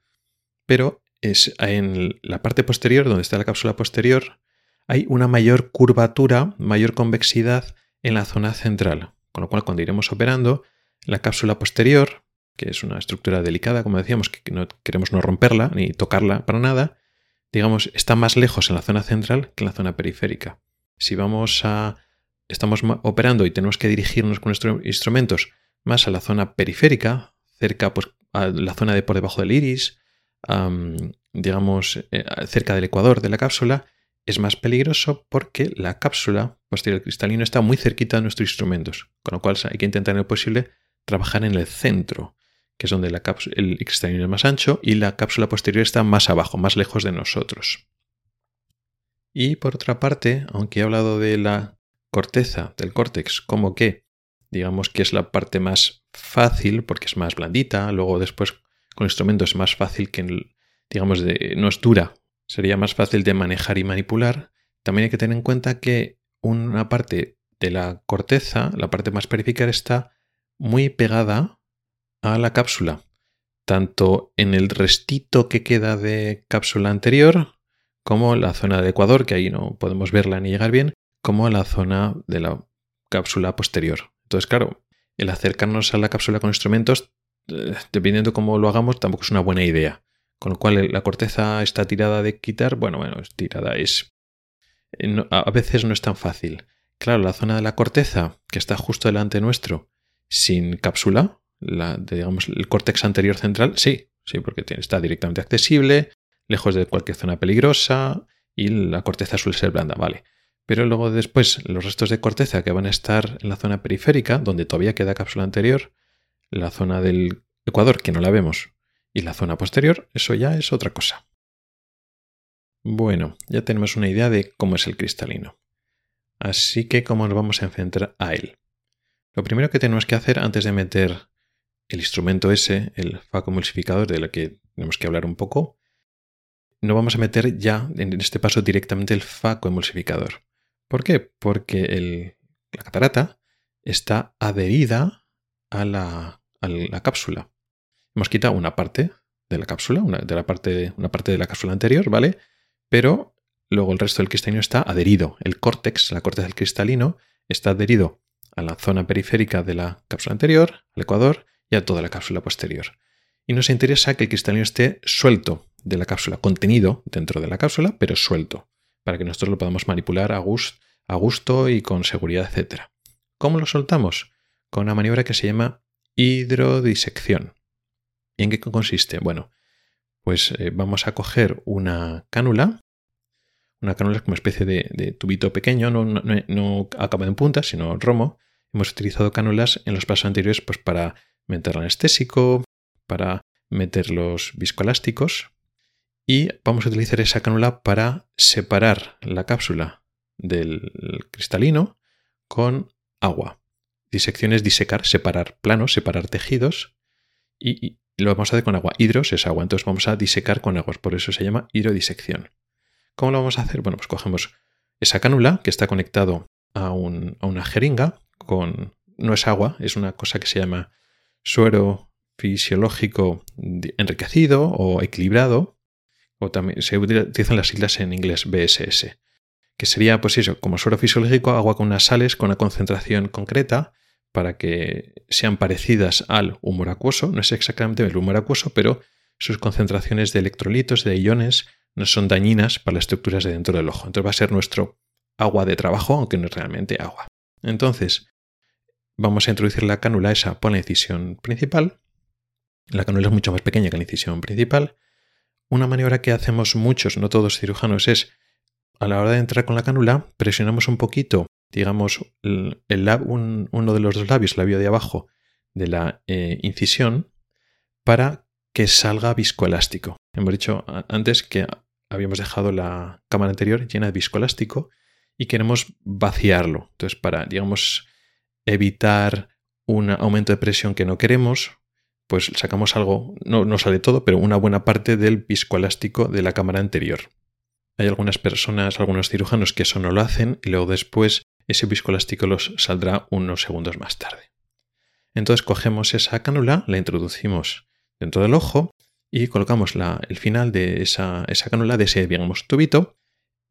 Speaker 1: pero es en la parte posterior, donde está la cápsula posterior, hay una mayor curvatura, mayor convexidad en la zona central. Con lo cual, cuando iremos operando, la cápsula posterior que es una estructura delicada, como decíamos, que no queremos no romperla ni tocarla para nada, digamos, está más lejos en la zona central que en la zona periférica. Si vamos a estamos operando y tenemos que dirigirnos con nuestros instrumentos más a la zona periférica, cerca pues, a la zona de por debajo del iris, digamos, eh, cerca del ecuador de la cápsula, es más peligroso porque la cápsula posterior cristalino está muy cerquita de nuestros instrumentos, con lo cual hay que intentar en lo posible trabajar en el centro, que es donde el cristalino es más ancho, y la cápsula posterior está más abajo, más lejos de nosotros. Y por otra parte, aunque he hablado de la corteza del córtex como que, digamos que es la parte más fácil, porque es más blandita, luego después con instrumentos es más fácil que, digamos, de, no es dura, sería más fácil de manejar y manipular, también hay que tener en cuenta que una parte de la corteza, la parte más periférica, está muy pegada a la cápsula, tanto en el restito que queda de cápsula anterior, como la zona de ecuador, que ahí no podemos verla ni llegar bien, como la zona de la cápsula posterior. Entonces, claro, el acercarnos a la cápsula con instrumentos, dependiendo cómo lo hagamos, tampoco es una buena idea. Con lo cual, la corteza está tirada de quitar, bueno, bueno, es tirada, es... Eh, a veces no es tan fácil. Claro, la zona de la corteza, que está justo delante nuestro, sin cápsula, la, digamos, el córtex anterior central, sí, sí, porque está directamente accesible, lejos de cualquier zona peligrosa y la corteza suele ser blanda, vale. Pero luego después los restos de corteza que van a estar en la zona periférica, donde todavía queda cápsula anterior, la zona del ecuador, que no la vemos, y la zona posterior, eso ya es otra cosa. Bueno, ya tenemos una idea de cómo es el cristalino. Así que, ¿cómo nos vamos a enfrentar a él? Lo primero que tenemos que hacer antes de meter el instrumento ese, el FACO emulsificador, de lo que tenemos que hablar un poco, no vamos a meter ya en este paso directamente el FACO emulsificador. ¿Por qué? Porque la catarata está adherida a la, cápsula. Hemos quitado una parte de la cápsula, una, de la parte, una parte de la cápsula anterior, ¿vale? Pero luego el resto del cristalino está adherido. El córtex, la corteza del cristalino, está adherido a la zona periférica de la cápsula anterior, al ecuador y a toda la cápsula posterior. Y nos interesa que el cristalino esté suelto de la cápsula, contenido dentro de la cápsula, pero suelto, para que nosotros lo podamos manipular a, gusto y con seguridad, etc. ¿Cómo lo soltamos? Con una maniobra que se llama hidrodisección. ¿Y en qué consiste? Bueno, pues eh, vamos a coger una cánula. Una cánula es como una especie de, tubito pequeño, no, no, acaba en punta, sino romo. Hemos utilizado cánulas en los pasos anteriores pues, para meter anestésico, para meter los viscoelásticos. Y vamos a utilizar esa cánula para separar la cápsula del cristalino con agua. Disección es disecar, separar planos, separar tejidos. Y, lo vamos a hacer con agua. Hidros es agua, entonces vamos a disecar con aguas, por eso se llama hidrodisección. ¿Cómo lo vamos a hacer? Bueno, pues cogemos esa cánula que está conectado a, una jeringa con... No es agua, es una cosa que se llama suero fisiológico enriquecido o equilibrado, o también se utilizan las siglas en inglés BSS, que sería, pues eso, como suero fisiológico, agua con unas sales con una concentración concreta para que sean parecidas al humor acuoso. No es exactamente el humor acuoso, pero sus concentraciones de electrolitos, de iones, no son dañinas para las estructuras de dentro del ojo. Entonces va a ser nuestro agua de trabajo, aunque no es realmente agua. Entonces, vamos a introducir la cánula esa por la incisión principal. La cánula es mucho más pequeña que la incisión principal. Una maniobra que hacemos muchos, no todos cirujanos, es a la hora de entrar con la cánula, presionamos un poquito digamos, el, uno de los dos labios, el labio de abajo de la eh, incisión, para que salga viscoelástico. Hemos dicho antes que habíamos dejado la cámara anterior llena de viscoelástico y queremos vaciarlo. Entonces, para, digamos, evitar un aumento de presión que no queremos, pues sacamos algo, no, no sale todo, pero una buena parte del viscoelástico de la cámara anterior. Hay algunas personas, algunos cirujanos que eso no lo hacen y luego después ese viscoelástico los saldrá unos segundos más tarde. Entonces cogemos esa cánula, la introducimos dentro del ojo y colocamos el final de esa, esa cánula, de ese, digamos, tubito,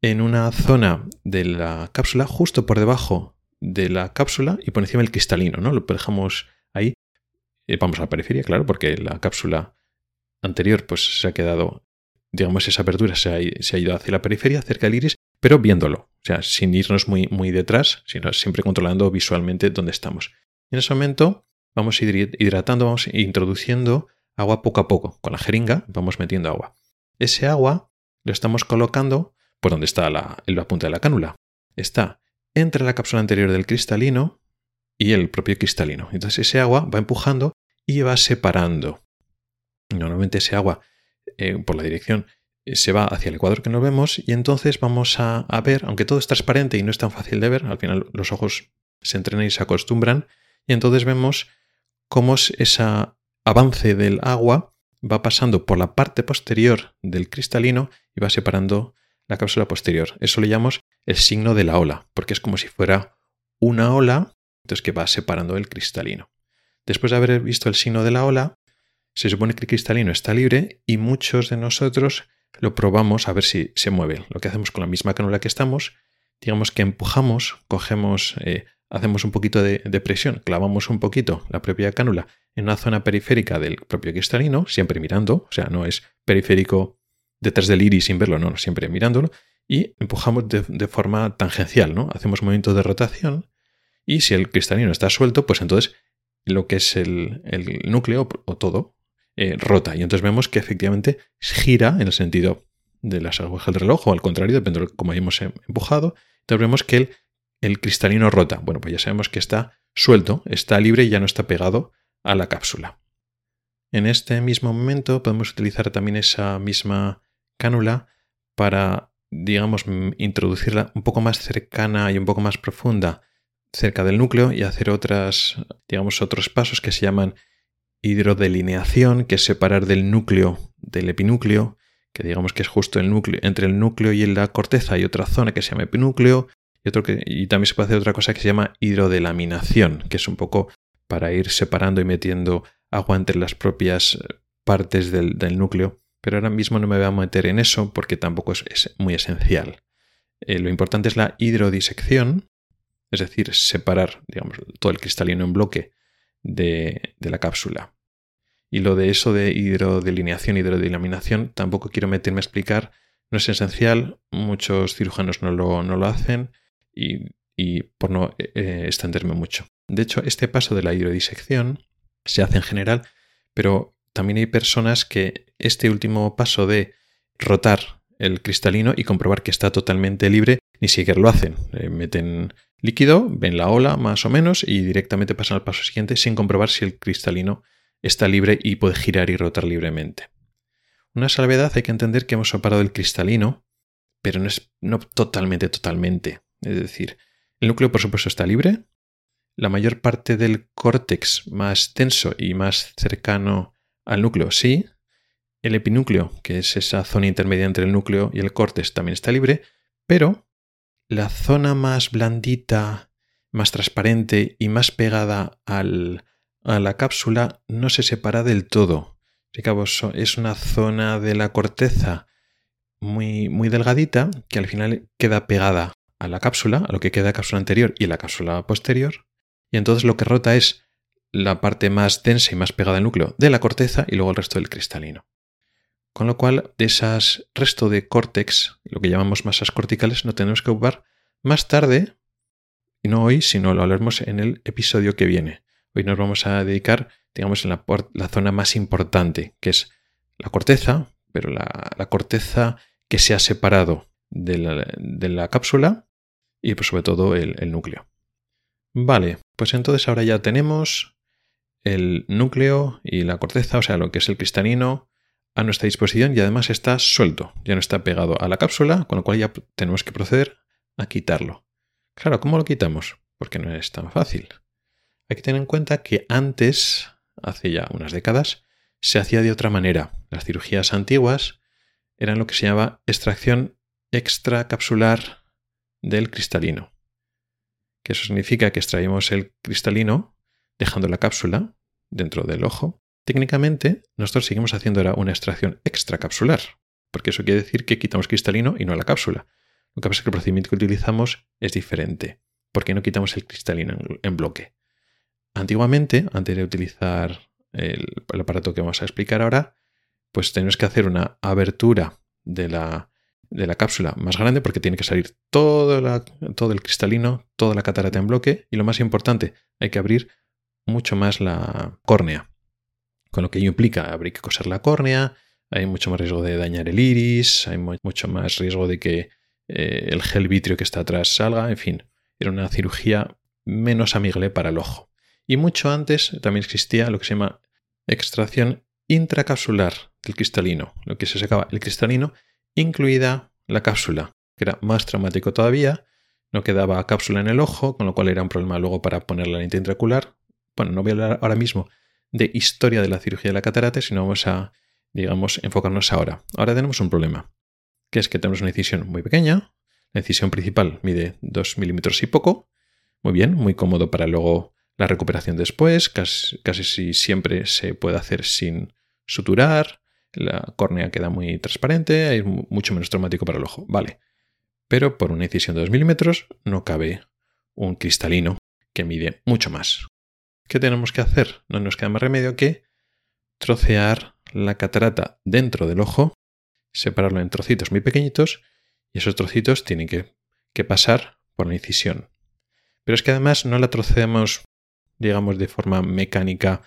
Speaker 1: en una zona de la cápsula justo por debajo de la cápsula y por encima del cristalino, ¿no? Lo dejamos ahí. Eh, vamos a la periferia, claro, porque la cápsula anterior pues se ha quedado, digamos, esa apertura se ha, se ha ido hacia la periferia, cerca del iris, pero viéndolo, o sea, sin irnos muy, muy detrás, sino siempre controlando visualmente dónde estamos. En ese momento vamos hidratando, vamos introduciendo agua poco a poco. Con la jeringa vamos metiendo agua. Ese agua lo estamos colocando por donde está la, la punta de la cánula. Está entre la cápsula anterior del cristalino y el propio cristalino. Entonces ese agua va empujando y va separando. Normalmente ese agua, eh, por la dirección se va hacia el ecuador que nos vemos y entonces vamos a, ver, aunque todo es transparente y no es tan fácil de ver, al final los ojos se entrenan y se acostumbran y entonces vemos cómo ese avance del agua va pasando por la parte posterior del cristalino y va separando la cápsula posterior. Eso le llamamos el signo de la ola, porque es como si fuera una ola entonces que va separando el cristalino. Después de haber visto el signo de la ola, se supone que el cristalino está libre y muchos de nosotros lo probamos a ver si se mueve. Lo que hacemos con la misma cánula que estamos, digamos que empujamos, cogemos, eh, hacemos un poquito de, presión, clavamos un poquito la propia cánula en una zona periférica del propio cristalino, siempre mirando, o sea, no es periférico detrás del iris sin verlo, no, siempre mirándolo, y empujamos de, forma tangencial, ¿no? Hacemos movimiento de rotación y si el cristalino está suelto, pues entonces lo que es el, el núcleo o todo eh, rota. Y entonces vemos que efectivamente gira en el sentido de las agujas del reloj, o al contrario, depende de cómo hayamos em, empujado. Entonces vemos que el, el cristalino rota. Bueno, pues ya sabemos que está suelto, está libre y ya no está pegado a la cápsula. En este mismo momento podemos utilizar también esa misma cánula para, digamos, introducirla un poco más cercana y un poco más profunda cerca del núcleo y hacer otras, digamos, otros pasos que se llaman hidrodelineación, que es separar del núcleo del epinúcleo, que digamos que es justo el núcleo, entre el núcleo y la corteza hay otra zona que se llama epinúcleo, y, otro que, y también se puede hacer otra cosa que se llama hidrodelaminación, que es un poco para ir separando y metiendo agua entre las propias eh, partes del, núcleo. Pero ahora mismo no me voy a meter en eso porque tampoco es, es muy esencial. eh, lo importante es la hidrodisección, es decir, separar digamos, todo el cristalino en bloque de, la cápsula. Y lo de eso de hidrodelineación, hidrodelaminación, tampoco quiero meterme a explicar, no es esencial, muchos cirujanos no lo, no lo hacen y, por no eh, eh, extenderme mucho. De hecho, este paso de la hidrodisección se hace en general, pero también hay personas que este último paso de rotar el cristalino y comprobar que está totalmente libre, ni siquiera lo hacen. Eh, meten líquido, ven la ola más o menos y directamente pasan al paso siguiente sin comprobar si el cristalino está libre y puede girar y rotar libremente. Una salvedad hay que entender que hemos separado el cristalino, pero no es no totalmente, totalmente. Es decir, el núcleo por supuesto está libre, la mayor parte del córtex más tenso y más cercano al núcleo sí, el epinúcleo, que es esa zona intermedia entre el núcleo y el córtex, también está libre, pero la zona más blandita, más transparente y más pegada al, a la cápsula no se separa del todo. Es una zona de la corteza muy, muy delgadita que al final queda pegada a la cápsula, a lo que queda la cápsula anterior y la cápsula posterior. Y entonces lo que rota es la parte más densa y más pegada al núcleo de la corteza y luego el resto del cristalino. Con lo cual, de esas resto de córtex, lo que llamamos masas corticales, no tenemos que ocupar más tarde, y no hoy, sino lo hablaremos en el episodio que viene. Hoy nos vamos a dedicar, digamos, en la, zona más importante, que es la corteza, pero la, corteza que se ha separado de la, cápsula y pues, sobre todo el núcleo. Vale, pues entonces ahora ya tenemos el núcleo y la corteza, o sea, lo que es el cristalino, a nuestra disposición y además está suelto, ya no está pegado a la cápsula, con lo cual ya tenemos que proceder a quitarlo. Claro, ¿cómo lo quitamos? Porque no es tan fácil. Hay que tener en cuenta que antes, hace ya unas décadas, se hacía de otra manera. Las cirugías antiguas eran lo que se llamaba extracción extracapsular del cristalino. Que eso significa que extraemos el cristalino dejando la cápsula dentro del ojo Técnicamente, nosotros seguimos haciendo ahora una extracción extracapsular, porque eso quiere decir que quitamos cristalino y no la cápsula. Lo que pasa es que el procedimiento que utilizamos es diferente, porque no quitamos el cristalino en bloque. Antiguamente, antes de utilizar el, aparato que vamos a explicar ahora, pues tenemos que hacer una abertura de la, de la cápsula más grande porque tiene que salir todo, todo el cristalino, toda la catarata en bloque y lo más importante, hay que abrir mucho más la córnea. Con lo que ello implica, habría que coser la córnea, hay mucho más riesgo de dañar el iris, hay mucho más riesgo de que eh, el gel vitrio que está atrás salga, en fin, era una cirugía menos amigable para el ojo. Y mucho antes también existía lo que se llama extracción intracapsular del cristalino, lo que se sacaba el cristalino, incluida la cápsula, que era más traumático todavía, no quedaba cápsula en el ojo, con lo cual era un problema luego para poner la lente intraocular. Bueno, no voy a hablar ahora mismo de historia de la cirugía de la catarata, sino vamos a, digamos, enfocarnos ahora. Ahora tenemos un problema, que es que tenemos una incisión muy pequeña, la incisión principal mide 2 milímetros y poco, muy bien, muy cómodo para luego la recuperación después, casi, casi siempre se puede hacer sin suturar, la córnea queda muy transparente, es mucho menos traumático para el ojo, vale. Pero por una incisión de 2 milímetros no cabe un cristalino que mide mucho más. ¿Qué tenemos que hacer? No nos queda más remedio que trocear la catarata dentro del ojo, separarlo en trocitos muy pequeñitos y esos trocitos tienen que, pasar por la incisión. Pero es que además no la troceamos, digamos, de forma mecánica,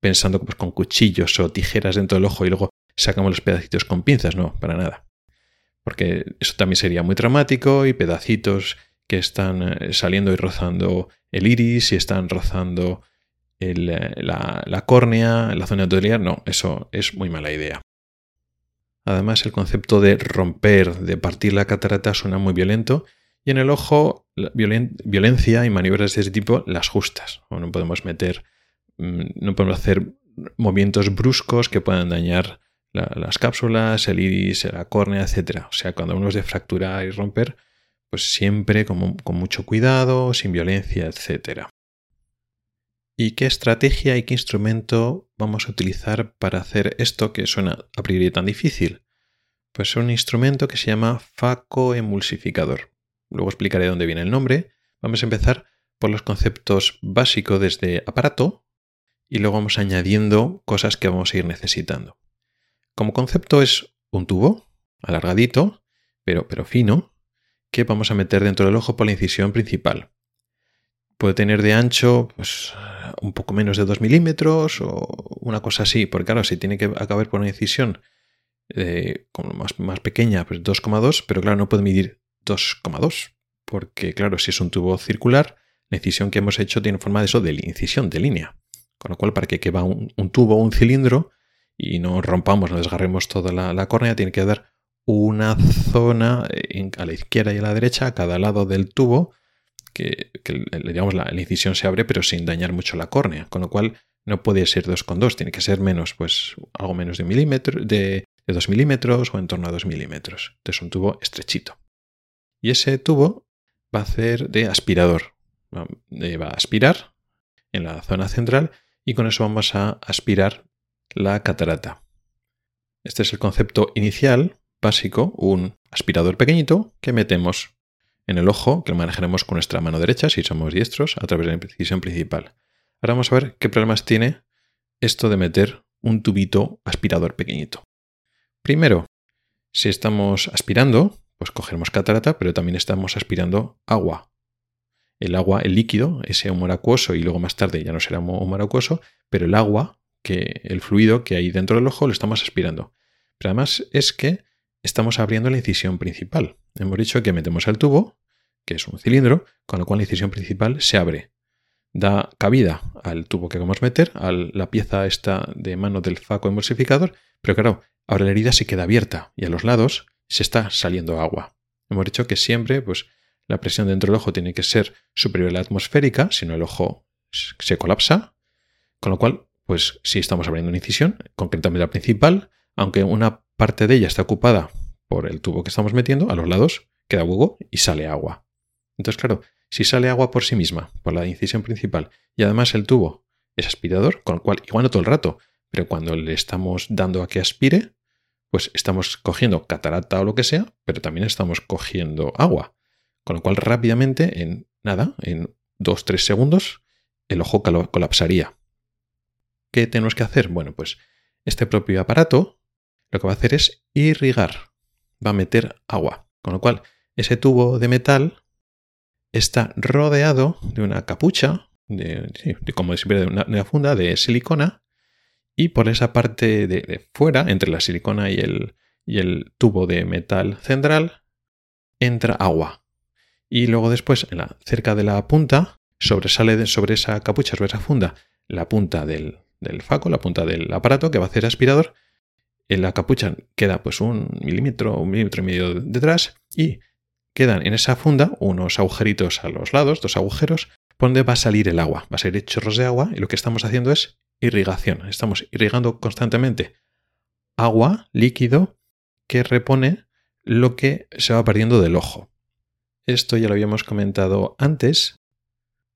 Speaker 1: pensando pues, con cuchillos o tijeras dentro del ojo y luego sacamos los pedacitos con pinzas, no, para nada. Porque eso también sería muy traumático y pedacitos que están eh, saliendo y rozando el iris y están rozando eh, la, córnea, la zona tutorial, no, eso es muy mala idea. Además, el concepto de romper, de partir la catarata suena muy violento y en el ojo violencia y maniobras de ese tipo las justas. No podemos meter, mm, no podemos hacer movimientos bruscos que puedan dañar las cápsulas, el iris, la córnea, etc. O sea, cuando uno es de fracturar y romper, pues siempre con, con mucho cuidado, sin violencia, etc. ¿Y qué estrategia y qué instrumento vamos a utilizar para hacer esto que suena a priori tan difícil? Pues es un instrumento que se llama facoemulsificador. Luego explicaré dónde viene el nombre. Vamos a empezar por los conceptos básicos desde aparato y luego vamos añadiendo cosas que vamos a ir necesitando. Como concepto es un tubo alargadito, pero, pero fino, que vamos a meter dentro del ojo por la incisión principal. Puede tener de ancho pues, un poco menos de 2 milímetros o una cosa así, porque claro, si tiene que acabar por una incisión eh, como más, más pequeña, pues 2,2, pero claro, no puede medir 2,2, porque claro, si es un tubo circular, la incisión que hemos hecho tiene forma de eso, de incisión, de línea. Con lo cual, para que quede un, tubo o un cilindro y no rompamos, no desgarremos toda la, la córnea, tiene que dar una zona eh, a la izquierda y a la derecha, a cada lado del tubo, que, digamos, la, incisión se abre pero sin dañar mucho la córnea, con lo cual no puede ser 2,2, tiene que ser menos, pues algo menos de, milímetro, de, de 2 milímetros o en torno a 2 milímetros. Entonces un tubo estrechito. Y ese tubo va a hacer de aspirador. Va a aspirar en la zona central y con eso vamos a aspirar la catarata. Este es el concepto inicial básico, un aspirador pequeñito que metemos en el ojo, que manejaremos con nuestra mano derecha si somos diestros a través de la incisión principal. Ahora vamos a ver qué problemas tiene esto de meter un tubito aspirador pequeñito. Primero, si estamos aspirando, pues cogeremos catarata, pero también estamos aspirando agua. El agua, el líquido, ese humor acuoso y luego más tarde ya no será humor acuoso, pero el agua, que el fluido que hay dentro del ojo lo estamos aspirando. Pero además es que estamos abriendo la incisión principal. Hemos dicho que metemos el tubo, que es un cilindro, con lo cual la incisión principal se abre. Da cabida al tubo que vamos a meter, a la pieza esta de mano del faco emulsificador, pero claro, ahora la herida se queda abierta y a los lados se está saliendo agua. Hemos dicho que siempre pues, la presión dentro del ojo tiene que ser superior a la atmosférica, si no el ojo se colapsa, con lo cual, pues si estamos abriendo una incisión, concretamente la principal, aunque una parte de ella está ocupada por el tubo que estamos metiendo, a los lados queda hueco y sale agua. Entonces, claro, si sale agua por sí misma, por la incisión principal, y además el tubo es aspirador, con lo cual, igual no todo el rato, pero cuando le estamos dando a que aspire, pues estamos cogiendo catarata o lo que sea, pero también estamos cogiendo agua. Con lo cual rápidamente, en nada, en 2-3 segundos, el ojo colapsaría. ¿Qué tenemos que hacer? Bueno, pues este propio aparato lo que va a hacer es irrigar, va a meter agua. Con lo cual, ese tubo de metal está rodeado de una capucha, de, como de una, funda de silicona, y por esa parte de, fuera, entre la silicona y el, y el, tubo de metal central, entra agua. Y luego después, cerca de la punta, sobresale sobre esa capucha, sobre esa funda, la punta del, del faco, la punta del aparato que va a hacer aspirador, en la capucha queda pues un milímetro, un milímetro y medio detrás y quedan en esa funda unos agujeritos a los lados, dos agujeros, donde va a salir el agua. Va a salir chorros de agua y lo que estamos haciendo es irrigación. Estamos irrigando constantemente agua, líquido, que repone lo que se va perdiendo del ojo. Esto ya lo habíamos comentado antes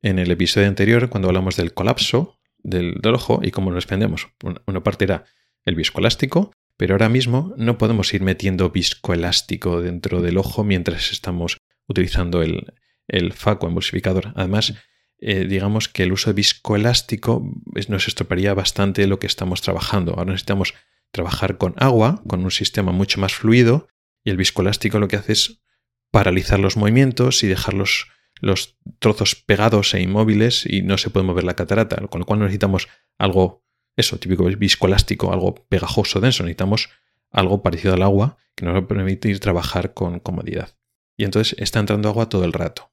Speaker 1: en el episodio anterior cuando hablamos del colapso del, ojo y cómo nos desprendemos. Una parte era el viscoelástico pero ahora mismo no podemos ir metiendo viscoelástico dentro del ojo mientras estamos utilizando el, el faco emulsificador. Además, eh, digamos que el uso de viscoelástico nos estropearía bastante lo que estamos trabajando. Ahora necesitamos trabajar con agua, con un sistema mucho más fluido, y el viscoelástico lo que hace es paralizar los movimientos y dejar los, los trozos pegados e inmóviles y no se puede mover la catarata, con lo cual necesitamos algo eso, típico viscoelástico, algo pegajoso, denso. Necesitamos algo parecido al agua que nos va a permitir trabajar con comodidad. Y entonces está entrando agua todo el rato.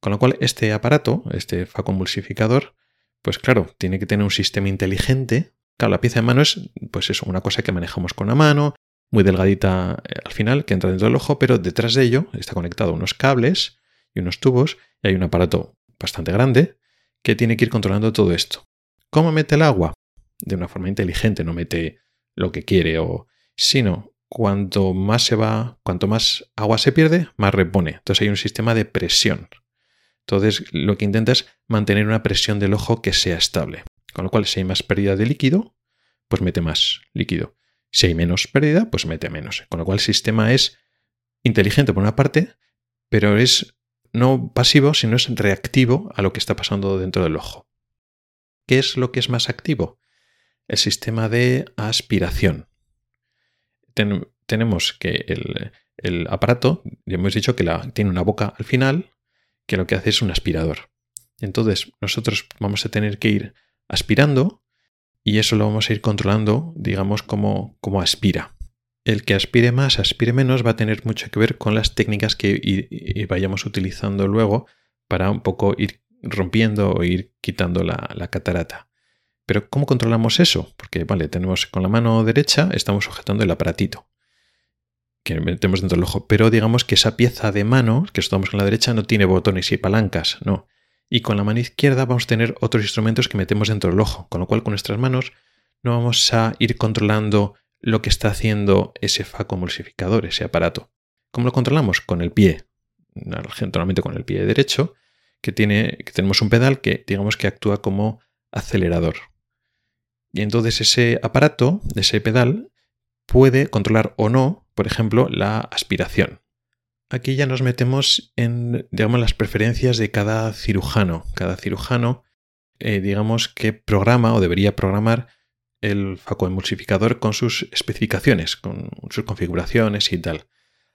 Speaker 1: Con lo cual, este aparato, este faconvulsificador, pues claro, tiene que tener un sistema inteligente. Claro, la pieza de mano es, pues eso, una cosa que manejamos con la mano, muy delgadita eh, al final, que entra dentro del ojo, pero detrás de ello está conectado unos cables y unos tubos, y hay un aparato bastante grande que tiene que ir controlando todo esto. ¿Cómo mete el agua? De una forma inteligente, no mete lo que quiere o sino cuanto más se va, cuanto más agua se pierde, más repone. Entonces hay un sistema de presión. Entonces lo que intenta es mantener una presión del ojo que sea estable. Con lo cual, si hay más pérdida de líquido, pues mete más líquido. Si hay menos pérdida, pues mete menos. Con lo cual el sistema es inteligente por una parte, pero es no pasivo, sino es reactivo a lo que está pasando dentro del ojo. ¿Qué es lo que es más activo? El sistema de aspiración. tenemos que el, aparato, ya hemos dicho que tiene una boca al final, que lo que hace es un aspirador. Entonces nosotros vamos a tener que ir aspirando y eso lo vamos a ir controlando, digamos, como, como aspira. El que aspire más, aspire menos, va a tener mucho que ver con las técnicas que vayamos utilizando luego para un poco ir rompiendo o ir quitando la, la, catarata. Pero ¿cómo controlamos eso? Porque, vale, tenemos con la mano derecha, estamos sujetando el aparatito que metemos dentro del ojo, pero digamos que esa pieza de mano que estamos con la derecha no tiene botones y palancas, no. Y con la mano izquierda vamos a tener otros instrumentos que metemos dentro del ojo, con lo cual con nuestras manos no vamos a ir controlando lo que está haciendo ese faco emulsificador, ese aparato. ¿Cómo lo controlamos? Con el pie, generalmente con el pie derecho, que, tiene, que tenemos un pedal que digamos que actúa como acelerador. Y entonces ese aparato, ese pedal, puede controlar o no, por ejemplo, la aspiración. Aquí ya nos metemos en, digamos, las preferencias de cada cirujano. Cada cirujano, eh, digamos, que programa o debería programar el facoemulsificador con sus especificaciones, con sus configuraciones y tal.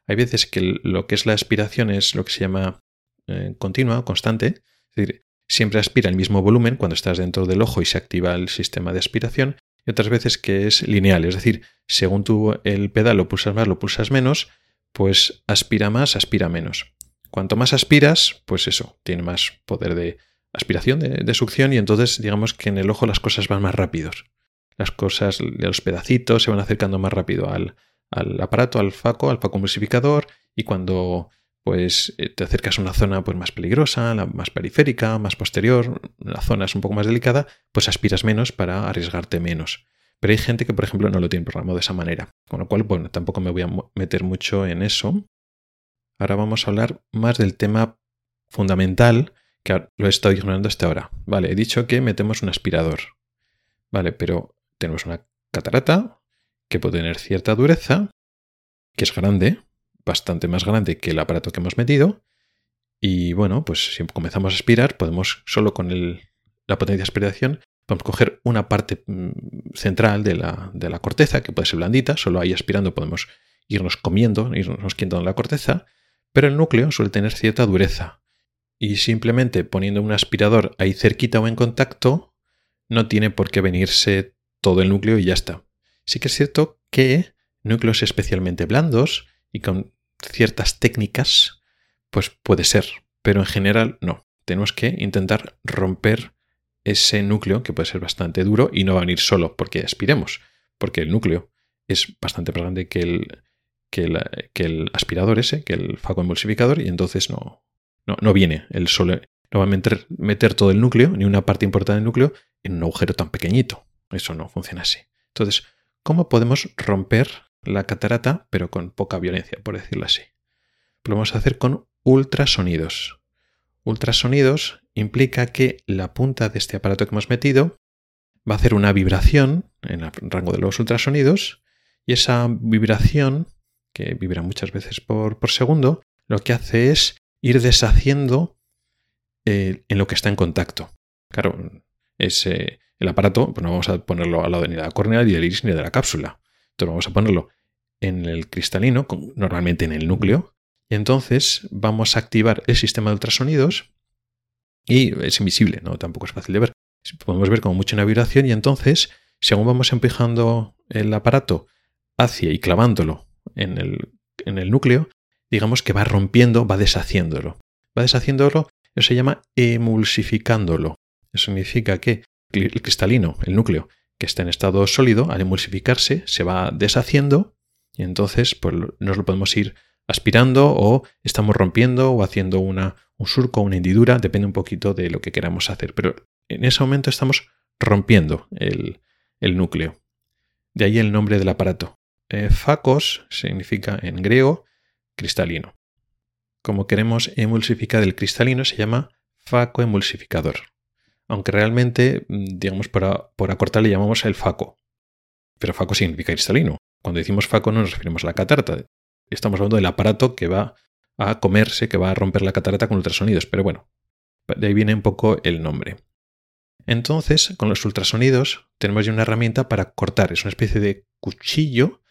Speaker 1: Hay veces que lo que es la aspiración es lo que se llama eh, continua, constante, es decir, siempre aspira el mismo volumen cuando estás dentro del ojo y se activa el sistema de aspiración, y otras veces que es lineal, es decir, según tú el pedal lo pulsas más, lo pulsas menos, pues aspira más, aspira menos. Cuanto más aspiras, pues eso, tiene más poder de aspiración, de, succión, y entonces digamos que en el ojo las cosas van más rápidos. Las cosas, los pedacitos se van acercando más rápido al, aparato, al faco, al faco emulsificador, y cuando pues eh, te acercas a una zona pues, más peligrosa, más periférica, más posterior, la zona es un poco más delicada, pues aspiras menos para arriesgarte menos. Pero hay gente que, por ejemplo, no lo tiene programado de esa manera. Con lo cual, bueno, tampoco me voy a meter mucho en eso. Ahora vamos a hablar más del tema fundamental que lo he estado ignorando hasta ahora. Vale, he dicho que metemos un aspirador. Vale, pero tenemos una catarata que puede tener cierta dureza, que es grande, bastante más grande que el aparato que hemos metido. Y bueno, pues si comenzamos a aspirar, podemos solo con la potencia de aspiración a coger una parte mm, central de la, de la, corteza, que puede ser blandita, solo ahí aspirando podemos irnos comiendo, irnos quitando la corteza, pero el núcleo suele tener cierta dureza. Y simplemente poniendo un aspirador ahí cerquita o en contacto, no tiene por qué venirse todo el núcleo y ya está. Sí que es cierto que núcleos especialmente blandos y con ciertas técnicas, pues puede ser, pero en general no. Tenemos que intentar romper ese núcleo, que puede ser bastante duro, y no va a venir solo porque aspiremos, porque el núcleo es bastante más grande que el, que el, aspirador ese, que el faco emulsificador, y entonces no, no, viene el solo, no va a meter, meter todo el núcleo, ni una parte importante del núcleo, en un agujero tan pequeñito. Eso no funciona así. Entonces, ¿cómo podemos romper la catarata, pero con poca violencia, por decirlo así? Lo vamos a hacer con ultrasonidos. Ultrasonidos implica que la punta de este aparato que hemos metido va a hacer una vibración en el rango de los ultrasonidos y esa vibración, que vibra muchas veces por, segundo, lo que hace es ir deshaciendo eh, en lo que está en contacto. Claro, es, el aparato, pues no vamos a ponerlo al lado ni de la córnea, ni del iris, ni de la cápsula. Vamos a ponerlo en el cristalino, normalmente en el núcleo, y entonces vamos a activar el sistema de ultrasonidos y es invisible, ¿no? Tampoco es fácil de ver. Podemos ver como mucha una vibración y entonces, según vamos empujando el aparato hacia y clavándolo en el, en el núcleo, digamos que va rompiendo, va deshaciéndolo. Va deshaciéndolo, eso se llama emulsificándolo. Eso significa que el cristalino, el núcleo, que está en estado sólido, al emulsificarse, se va deshaciendo y entonces pues, nos lo podemos ir aspirando o estamos rompiendo o haciendo una, un surco, una hendidura, depende un poquito de lo que queramos hacer. Pero en ese momento estamos rompiendo el, núcleo. De ahí el nombre del aparato. Eh, facos significa en griego cristalino. Como queremos emulsificar el cristalino se llama facoemulsificador. Aunque realmente, mm, digamos, por, por acortar le llamamos el faco. Pero faco significa cristalino. Cuando decimos FACO no nos referimos a la catarata. Estamos hablando del aparato que va a comerse, que va a romper la catarata con ultrasonidos. Pero bueno, de ahí viene un poco el nombre. Entonces, con los ultrasonidos tenemos ya una herramienta para cortar. Es una especie de cuchillo,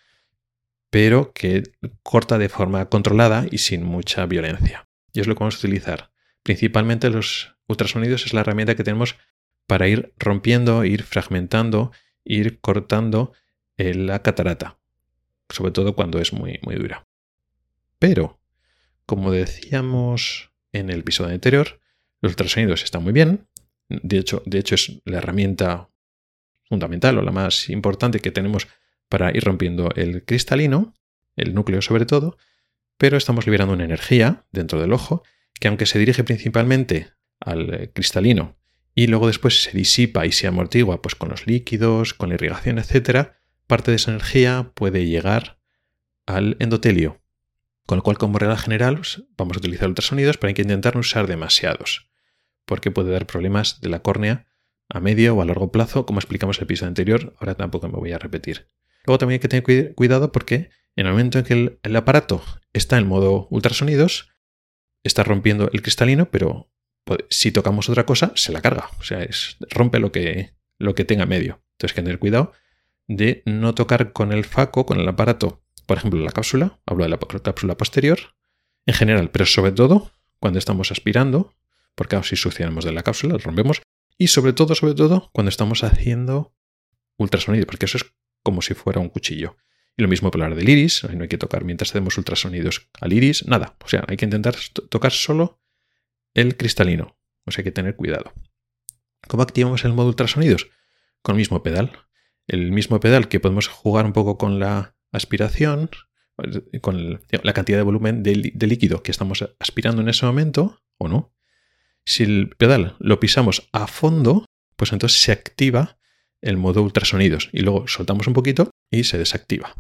Speaker 1: pero que corta de forma controlada y sin mucha violencia. Y es lo que vamos a utilizar. Principalmente los ultrasonidos es la herramienta que tenemos para ir rompiendo, ir fragmentando, ir cortando la catarata. Sobre todo cuando es muy, muy dura. Pero, como decíamos en el episodio anterior, los ultrasonidos están muy bien. De hecho, de hecho, es la herramienta fundamental o la más importante que tenemos para ir rompiendo el cristalino, el núcleo sobre todo, pero estamos liberando una energía dentro del ojo que aunque se dirige principalmente al eh, cristalino y luego después se disipa y se amortigua pues con los líquidos, con la irrigación, etc., parte de esa energía puede llegar al endotelio. Con lo cual, como regla general, pues, vamos a utilizar ultrasonidos, pero hay que intentar no usar demasiados, porque puede dar problemas de la córnea a medio o a largo plazo, como explicamos en el episodio anterior, ahora tampoco me voy a repetir. Luego también hay que tener cuidado porque en el momento en que el, aparato está en modo ultrasonidos, está rompiendo el cristalino, pero si tocamos otra cosa, se la carga. O sea, es, rompe lo que, lo que tenga medio. Entonces hay que tener cuidado de no tocar con el faco, con el aparato, por ejemplo, la cápsula, hablo de la cápsula posterior, en general, pero sobre todo cuando estamos aspirando, porque si succionamos de la cápsula, rompemos, y sobre todo, sobre todo, cuando estamos haciendo ultrasonido, porque eso es como si fuera un cuchillo. Y lo mismo hablar del iris, no hay que tocar mientras hacemos ultrasonidos al iris, nada. O sea, hay que intentar tocar solo el cristalino. O sea, hay que tener cuidado. ¿Cómo activamos el modo ultrasonidos? Con el mismo pedal. El mismo pedal que podemos jugar un poco con la aspiración, con la cantidad de volumen de, de líquido que estamos aspirando en ese momento, o no. Si el pedal lo pisamos a fondo, pues entonces se activa el modo ultrasonidos y luego soltamos un poquito y se desactiva.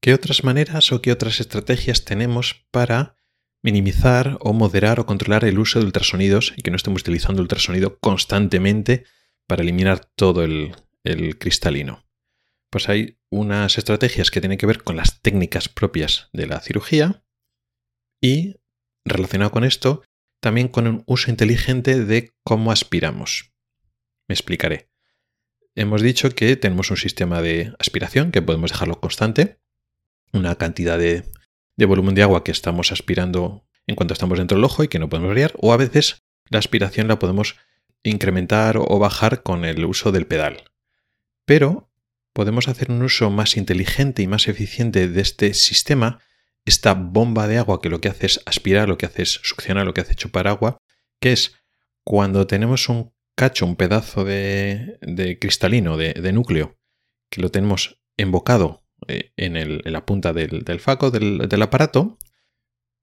Speaker 1: ¿Qué otras maneras o qué otras estrategias tenemos para minimizar o moderar o controlar el uso de ultrasonidos y que no estemos utilizando ultrasonido constantemente para eliminar todo el, cristalino? Pues hay unas estrategias que tienen que ver con las técnicas propias de la cirugía y relacionado con esto, también con un uso inteligente de cómo aspiramos. Me explicaré. Hemos dicho que tenemos un sistema de aspiración que podemos dejarlo constante, una cantidad de, volumen de agua que estamos aspirando en cuanto estamos dentro del ojo y que no podemos variar, o a veces la aspiración la podemos incrementar o bajar con el uso del pedal. Pero podemos hacer un uso más inteligente y más eficiente de este sistema esta bomba de agua que lo que hace es aspirar, lo que hace es succionar, lo que hace chupar agua, que es cuando tenemos un cacho, un pedazo de, cristalino, de, núcleo, que lo tenemos embocado eh, en, la punta del, faco, del, aparato,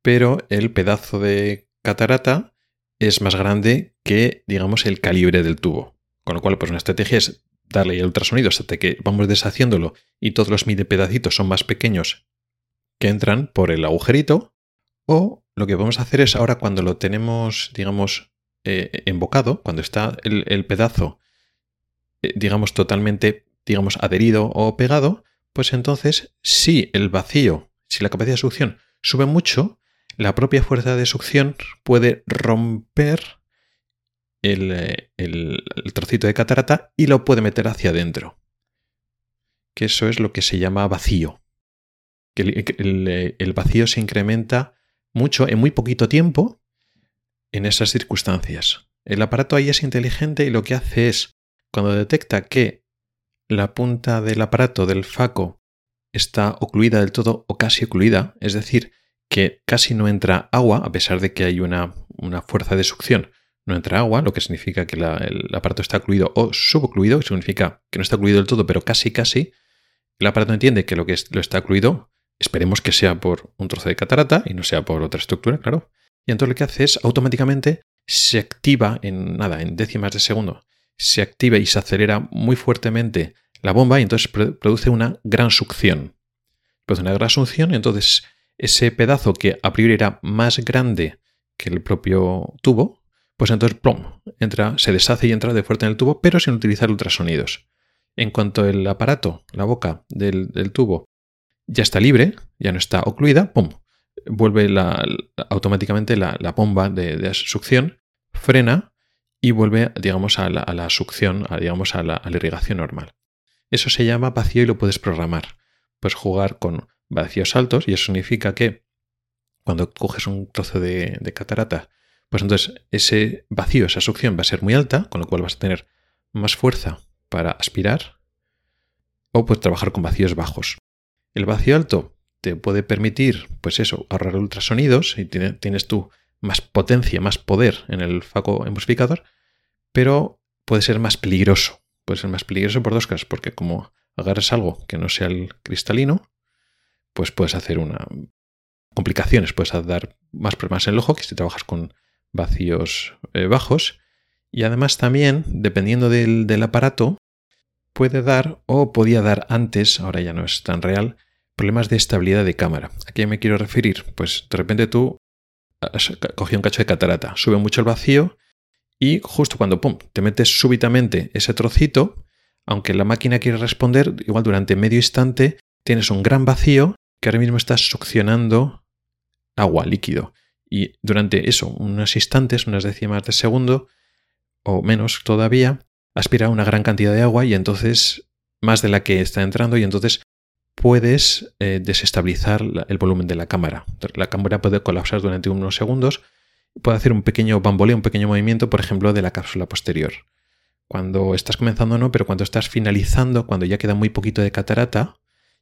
Speaker 1: pero el pedazo de catarata es más grande que, digamos, el calibre del tubo. Con lo cual, pues una estrategia es darle el ultrasonido hasta que vamos deshaciéndolo y todos los mide pedacitos son más pequeños que entran por el agujerito o lo que vamos a hacer es ahora cuando lo tenemos, digamos, eh, embocado, cuando está el, pedazo, eh, digamos, totalmente, digamos, adherido o pegado, pues entonces si el vacío, si la capacidad de succión sube mucho, la propia fuerza de succión puede romper el, eh, el, trocito de catarata y lo puede meter hacia adentro. Que eso es lo que se llama vacío que el, vacío se incrementa mucho en muy poquito tiempo en esas circunstancias. El aparato ahí es inteligente y lo que hace es, cuando detecta que la punta del aparato del faco está ocluida del todo o casi ocluida, es decir, que casi no entra agua, a pesar de que hay una, una fuerza de succión, no entra agua, lo que significa que el aparato está ocluido o subocluido, que significa que no está ocluido del todo, pero casi casi. El aparato entiende que lo que lo está ocluido Esperemos que sea por un trozo de catarata y no sea por otra estructura, claro. Y entonces lo que hace es automáticamente se activa en nada, en décimas de segundo, se activa y se acelera muy fuertemente la bomba y entonces produce una gran succión. Produce una gran succión y entonces ese pedazo que a priori era más grande que el propio tubo, pues entonces plom, entra, se deshace y entra de fuerte en el tubo, pero sin utilizar ultrasonidos. En cuanto el aparato, la boca del, tubo, ya está libre, ya no está ocluida, ¡pum! Vuelve automáticamente la, bomba de, succión, frena y vuelve, digamos, a la, succión, digamos, a la, irrigación normal. Eso se llama vacío y lo puedes programar. Puedes jugar con vacíos altos y eso significa que cuando coges un trozo de, de catarata, pues entonces ese vacío, esa succión va a ser muy alta, con lo cual vas a tener más fuerza para aspirar o puedes trabajar con vacíos bajos. El vacío alto te puede permitir, pues eso, ahorrar ultrasonidos y tienes tú más potencia, más poder en el faco emulsificador, pero puede ser más peligroso. Puede ser más peligroso por dos cosas, porque como agarras algo que no sea el cristalino, pues puedes hacer una complicaciones, puedes dar más problemas en el ojo que si trabajas con vacíos eh, bajos. Y además también, dependiendo del, aparato, puede dar o podía dar antes, ahora ya no es tan real, problemas de estabilidad de cámara. ¿A qué me quiero referir? Pues de repente tú cogido un cacho de catarata, sube mucho el vacío y justo cuando pum, te metes súbitamente ese trocito, aunque la máquina quiere responder, igual durante medio instante tienes un gran vacío que ahora mismo estás succionando agua, líquido. Y durante eso, unos instantes, unas décimas de segundo, o menos todavía, aspira una gran cantidad de agua y entonces más de la que está entrando y entonces puedes eh, desestabilizar el volumen de la cámara. La cámara puede colapsar durante unos segundos, puede hacer un pequeño bamboleo, un pequeño movimiento, por ejemplo, de la cápsula posterior. Cuando estás comenzando no, pero cuando estás finalizando, cuando ya queda muy poquito de catarata,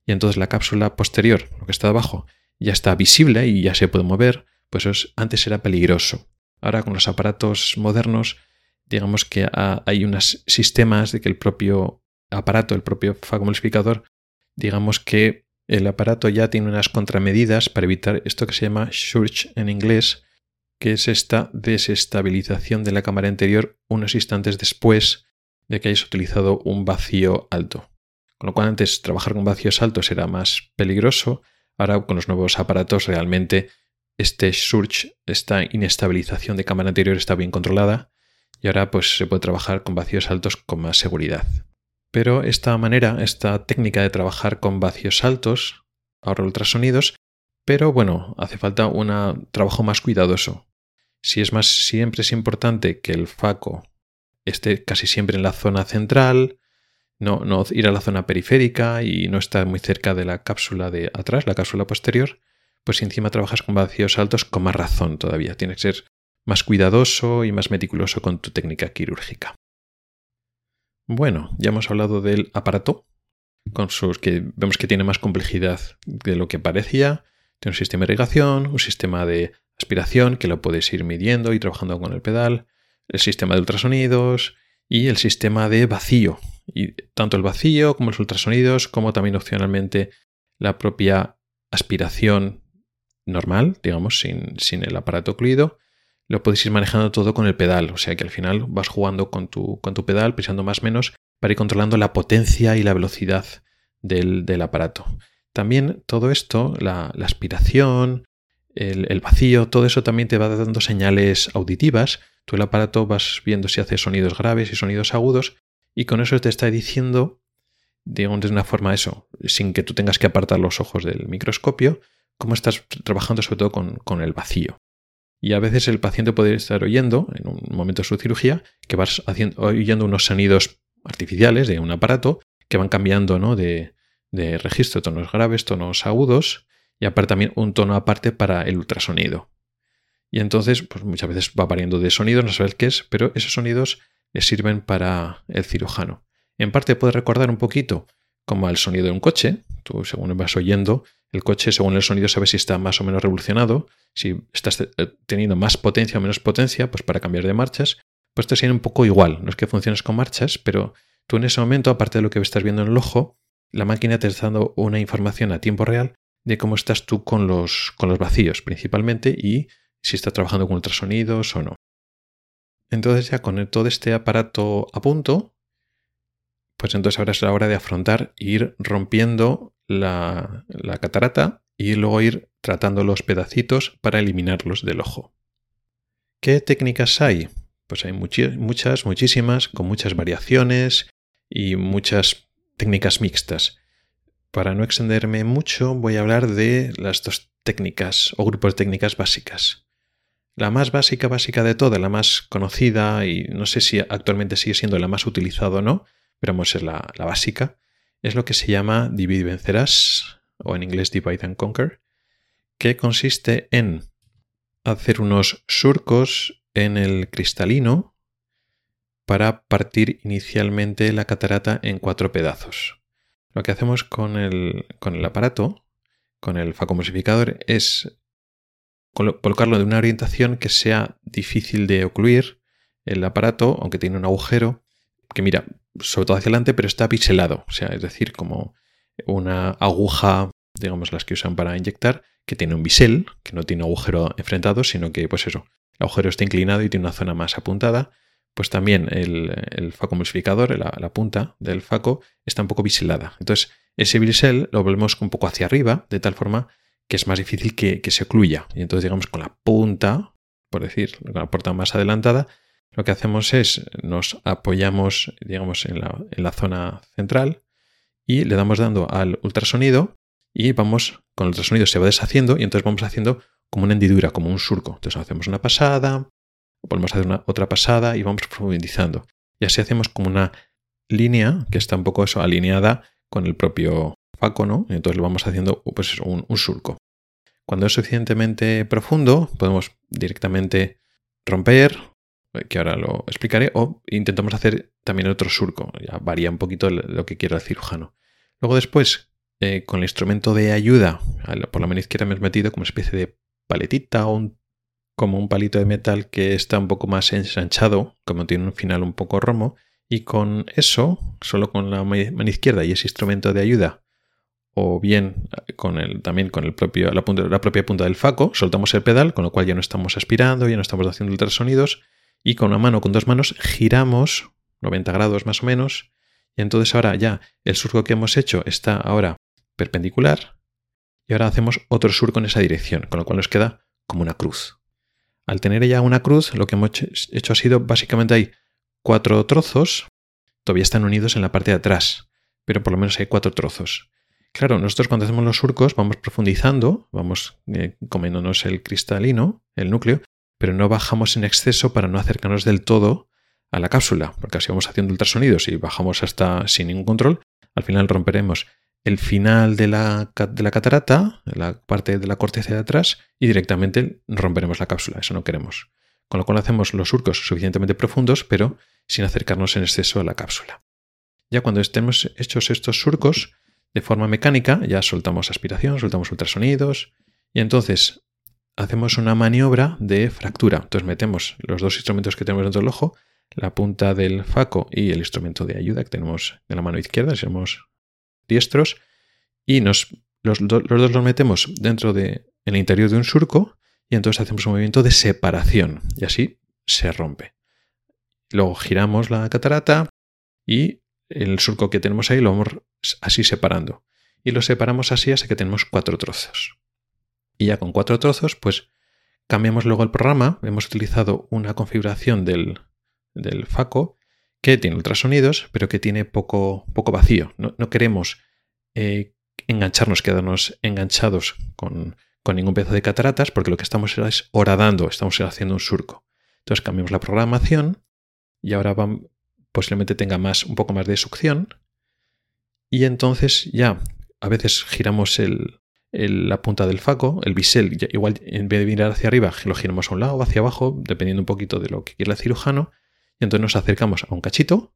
Speaker 1: y entonces la cápsula posterior, lo que está abajo, ya está visible y ya se puede mover, pues antes era peligroso. Ahora con los aparatos modernos, digamos que hay unos sistemas de que el propio aparato, el propio fagomulsificador, digamos que el aparato ya tiene unas contramedidas para evitar esto que se llama surge en inglés, que es esta desestabilización de la cámara interior unos instantes después de que hayas utilizado un vacío alto. Con lo cual antes trabajar con vacíos altos era más peligroso, ahora con los nuevos aparatos realmente este surge, esta inestabilización de cámara anterior está bien controlada y ahora pues se puede trabajar con vacíos altos con más seguridad. Pero esta manera, esta técnica de trabajar con vacíos altos ahorra ultrasonidos, pero bueno, hace falta un trabajo más cuidadoso. Si es más, siempre es importante que el faco esté casi siempre en la zona central, no, no ir a la zona periférica y no estar muy cerca de la cápsula de atrás, la cápsula posterior, pues si encima trabajas con vacíos altos, con más razón todavía. Tienes que ser más cuidadoso y más meticuloso con tu técnica quirúrgica. Bueno, ya hemos hablado del aparato, con sus que vemos que tiene más complejidad de lo que parecía. Tiene un sistema de irrigación, un sistema de aspiración que lo puedes ir midiendo y trabajando con el pedal, el sistema de ultrasonidos y el sistema de vacío. Y tanto el vacío como los ultrasonidos, como también opcionalmente la propia aspiración normal, digamos, sin, sin el aparato ocluido, lo podéis ir manejando todo con el pedal. O sea que al final vas jugando con tu, con tu pedal, pisando más o menos, para ir controlando la potencia y la velocidad del, aparato. También todo esto, la, aspiración, el, vacío, todo eso también te va dando señales auditivas. Tú el aparato vas viendo si hace sonidos graves y sonidos agudos, y con eso te está diciendo, digamos de una forma eso, sin que tú tengas que apartar los ojos del microscopio, cómo estás trabajando sobre todo con, el vacío. Y a veces el paciente puede estar oyendo, en un momento de su cirugía, que vas haciendo, oyendo unos sonidos artificiales de un aparato que van cambiando ¿no? de, de registro, tonos graves, tonos agudos, y aparte también un tono aparte para el ultrasonido. Y entonces, pues muchas veces va variando de sonido, no sabes qué es, pero esos sonidos le sirven para el cirujano. En parte puede recordar un poquito como al sonido de un coche. Tú, según vas oyendo, el coche, según el sonido, sabes si está más o menos revolucionado, si estás eh, teniendo más potencia o menos potencia, pues para cambiar de marchas. Pues esto sería un poco igual. No es que funciones con marchas, pero tú en ese momento, aparte de lo que estás viendo en el ojo, la máquina te está dando una información a tiempo real de cómo estás tú con los, con los vacíos, principalmente, y si estás trabajando con ultrasonidos o no. Entonces ya con todo este aparato a punto, pues entonces ahora es la hora de afrontar e ir rompiendo la, catarata y luego ir tratando los pedacitos para eliminarlos del ojo. ¿Qué técnicas hay? Pues hay muchas, muchísimas, con muchas variaciones y muchas técnicas mixtas. Para no extenderme mucho, voy a hablar de las dos técnicas o grupos de técnicas básicas. La más básica, básica de todas, la más conocida y no sé si actualmente sigue siendo la más utilizada o no, pero vamos a la básica, es lo que se llama divide y vencerás, o en inglés divide and conquer, que consiste en hacer unos surcos en el cristalino para partir inicialmente la catarata en cuatro pedazos. Lo que hacemos con el, con el aparato, con el facomosificador, es colocarlo de una orientación que sea difícil de ocluir el aparato, aunque tiene un agujero, que mira, sobre todo hacia adelante, pero está pixelado, o sea, es decir, como una aguja, digamos, las que usan para inyectar, que tiene un bisel, que no tiene agujero enfrentado, sino que, pues eso, el agujero está inclinado y tiene una zona más apuntada, pues también el, el faco la, punta del faco, está un poco biselada. Entonces, ese bisel lo volvemos un poco hacia arriba, de tal forma que es más difícil que, se ocluya. Y entonces, digamos, con la punta, por decir, con la puerta más adelantada, lo que hacemos es nos apoyamos, digamos, en la, zona central y le damos dando al ultrasonido y vamos, con el ultrasonido se va deshaciendo y entonces vamos haciendo como una hendidura, como un surco. Entonces hacemos una pasada, volvemos a hacer una, otra pasada y vamos profundizando. Y así hacemos como una línea que está un poco eso, alineada con el propio faco, ¿no? Entonces lo vamos haciendo pues un surco. Cuando es suficientemente profundo, podemos directamente romper, que ahora lo explicaré, o intentamos hacer también otro surco. Ya varía un poquito lo que quiera el cirujano. Luego después, eh, con el instrumento de ayuda, por la mano izquierda me he metido como una especie de paletita o como un palito de metal que está un poco más ensanchado, como tiene un final un poco romo, y con eso, solo con la mano izquierda y ese instrumento de ayuda, o bien el, también con el propio, la propia punta del faco, soltamos el pedal, con lo cual ya no estamos aspirando, ya no estamos haciendo ultrasonidos, y con una mano, con dos manos, giramos 90 grados más o menos, y entonces ahora ya el surco que hemos hecho está ahora perpendicular, y ahora hacemos otro surco en esa dirección, con lo cual nos queda como una cruz. Al tener ya una cruz, lo que hemos hecho ha sido básicamente hay cuatro trozos, todavía están unidos en la parte de atrás, pero por lo menos hay cuatro trozos. Claro, nosotros cuando hacemos los surcos vamos profundizando, vamos eh, comiéndonos el cristalino, el núcleo, pero no bajamos en exceso para no acercarnos del todo a la cápsula, porque así vamos haciendo ultrasonidos y bajamos hasta sin ningún control, al final romperemos el final de la, de la catarata, la parte de la corteza de atrás, y directamente romperemos la cápsula. Eso no queremos. Con lo cual hacemos los surcos suficientemente profundos, pero sin acercarnos en exceso a la cápsula. Ya cuando estemos hechos estos surcos, de forma mecánica, ya soltamos aspiración, soltamos ultrasonidos, y entonces hacemos una maniobra de fractura. Entonces metemos los dos instrumentos que tenemos dentro del ojo, la punta del faco y el instrumento de ayuda que tenemos en la mano izquierda, si somos diestros y nos, los, dos los metemos dentro de, en el interior de un surco y entonces hacemos un movimiento de separación y así se rompe. Luego giramos la catarata y el surco que tenemos ahí lo vamos así separando. Y lo separamos así hasta que tenemos cuatro trozos. Y ya con cuatro trozos, pues cambiamos luego el programa. Hemos utilizado una configuración del, del FACO que tiene ultrasonidos, pero que tiene poco, poco vacío. No, queremos eh, engancharnos, quedarnos enganchados con, ningún pedazo de cataratas, porque lo que estamos es horadando, estamos haciendo un surco. Entonces cambiamos la programación y ahora posiblemente tenga más, un poco más de succión. Y entonces ya a veces giramos la punta del faco, el bisel, igual en vez de mirar hacia arriba, lo giramos a un lado o hacia abajo, dependiendo un poquito de lo que quiera el cirujano y entonces nos acercamos a un cachito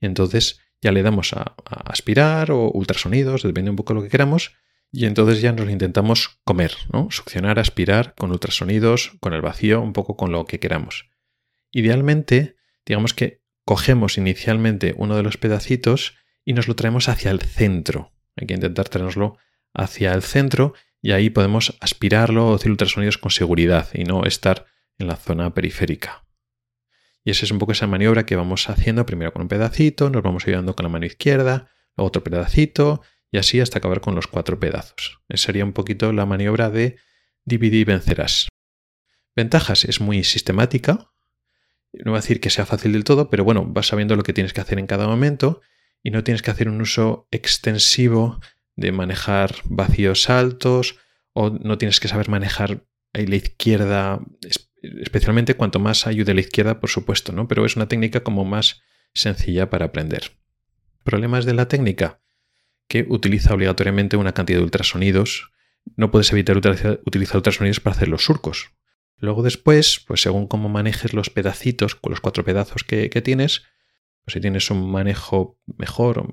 Speaker 1: y entonces ya le damos a, aspirar o ultrasonidos, depende un poco de lo que queramos, y entonces ya nos intentamos comer, ¿no? Succionar, aspirar con ultrasonidos, con el vacío, un poco con lo que queramos. Idealmente, digamos que cogemos inicialmente uno de los pedacitos y nos lo traemos hacia el centro. Hay que intentar traernoslo hacia el centro y ahí podemos aspirarlo o hacer ultrasonidos con seguridad y no estar en la zona periférica. Y esa es un poco esa maniobra que vamos haciendo primero con un pedacito, nos vamos ayudando con la mano izquierda, otro pedacito y así hasta acabar con los cuatro pedazos. Esa sería un poquito la maniobra de dividir y vencerás. Ventajas, es muy sistemática. No voy a decir que sea fácil del todo, pero bueno, vas sabiendo lo que tienes que hacer en cada momento y no tienes que hacer un uso extensivo de manejar vacíos altos o no tienes que saber manejar la izquierda, especialmente cuanto más ayude la izquierda, por supuesto, ¿no? Pero es una técnica como más sencilla para aprender. ¿Problemas de la técnica? Que utiliza obligatoriamente una cantidad de ultrasonidos. No puedes evitar utilizar ultrasonidos para hacer los surcos. Luego después, pues según cómo manejes los pedacitos, con los cuatro pedazos que, tienes, pues si tienes un manejo mejor,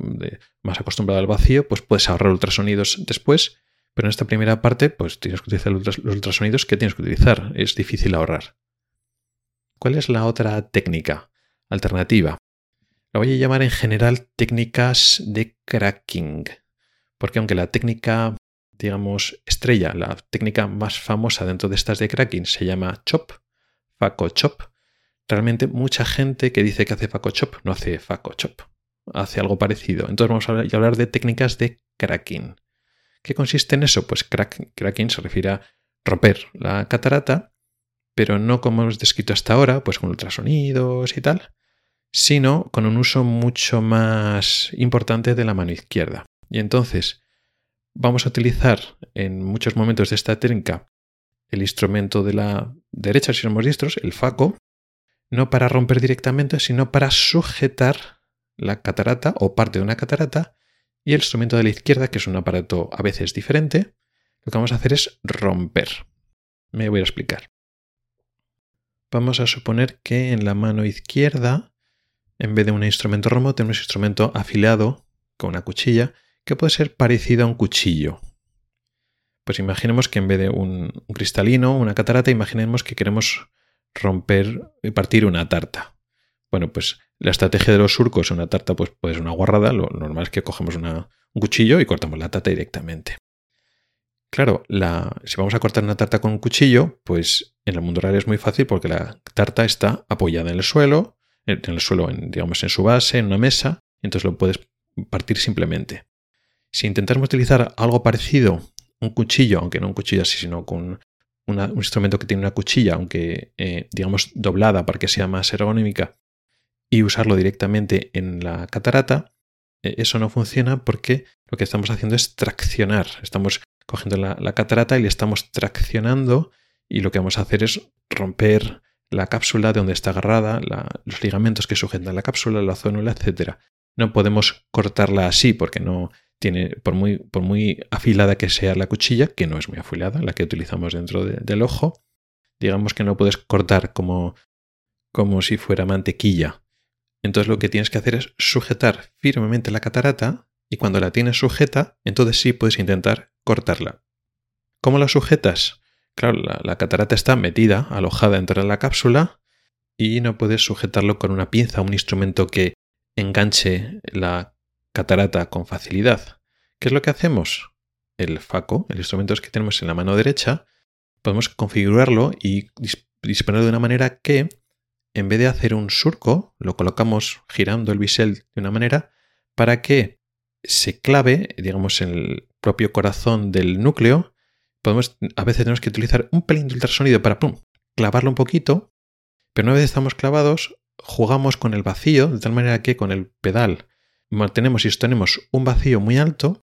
Speaker 1: más acostumbrado al vacío, pues puedes ahorrar ultrasonidos después. Pero en esta primera parte, pues tienes que utilizar los ultrasonidos que tienes que utilizar. Es difícil ahorrar. ¿Cuál es la otra técnica alternativa? La voy a llamar en general técnicas de cracking. Porque aunque la técnica digamos, estrella, la técnica más famosa dentro de estas de cracking se llama chop, Faco chop. Realmente mucha gente que dice que hace Faco chop no hace Faco chop, hace algo parecido. Entonces vamos a hablar de técnicas de cracking. ¿Qué consiste en eso? Pues cracking se refiere a romper la catarata, pero no como hemos descrito hasta ahora, pues con ultrasonidos y tal, sino con un uso mucho más importante de la mano izquierda. Y entonces, vamos a utilizar en muchos momentos de esta técnica el instrumento de la derecha, si somos diestros, el faco, no para romper directamente, sino para sujetar la catarata o parte de una catarata y el instrumento de la izquierda, que es un aparato a veces diferente, lo que vamos a hacer es romper. Me voy a explicar. Vamos a suponer que en la mano izquierda, en vez de un instrumento rombo, tenemos un instrumento afilado con una cuchilla que puede ser parecido a un cuchillo. Pues imaginemos que en vez de un, cristalino, una catarata, imaginemos que queremos romper y partir una tarta. Bueno, pues la estrategia de los surcos en una tarta pues puede ser una guarrada. Lo normal es que cogemos un cuchillo y cortamos la tarta directamente. Claro, si vamos a cortar una tarta con un cuchillo, pues en el mundo real es muy fácil porque la tarta está apoyada en el suelo, en el suelo, digamos, en su base, en una mesa, entonces lo puedes partir simplemente. Si intentamos utilizar algo parecido, un cuchillo, aunque no un cuchillo así, sino con un instrumento que tiene una cuchilla, aunque eh, digamos doblada para que sea más ergonómica, y usarlo directamente en la catarata, eh, eso no funciona porque lo que estamos haciendo es traccionar. Estamos cogiendo la, catarata y le estamos traccionando y lo que vamos a hacer es romper la cápsula de donde está agarrada, los ligamentos que sujetan la cápsula, la zónula, etc. No podemos cortarla así porque no, tiene, por muy, por muy afilada que sea la cuchilla, que no es muy afilada, la que utilizamos dentro del ojo, digamos que no puedes cortar como, como si fuera mantequilla. Entonces lo que tienes que hacer es sujetar firmemente la catarata y cuando la tienes sujeta, entonces sí puedes intentar cortarla. ¿Cómo la sujetas? Claro, la, catarata está metida, alojada dentro de la cápsula y no puedes sujetarlo con una pinza, un instrumento que enganche la catarata con facilidad. ¿Qué es lo que hacemos? El faco, el instrumento que tenemos en la mano derecha, podemos configurarlo y disponerlo de una manera que, en vez de hacer un surco, lo colocamos girando el bisel de una manera para que se clave, digamos, en el propio corazón del núcleo. Podemos, a veces tenemos que utilizar un pelín de ultrasonido para clavarlo un poquito, pero una vez estamos clavados, jugamos con el vacío de tal manera que con el pedal mantenemos y sostenemos un vacío muy alto,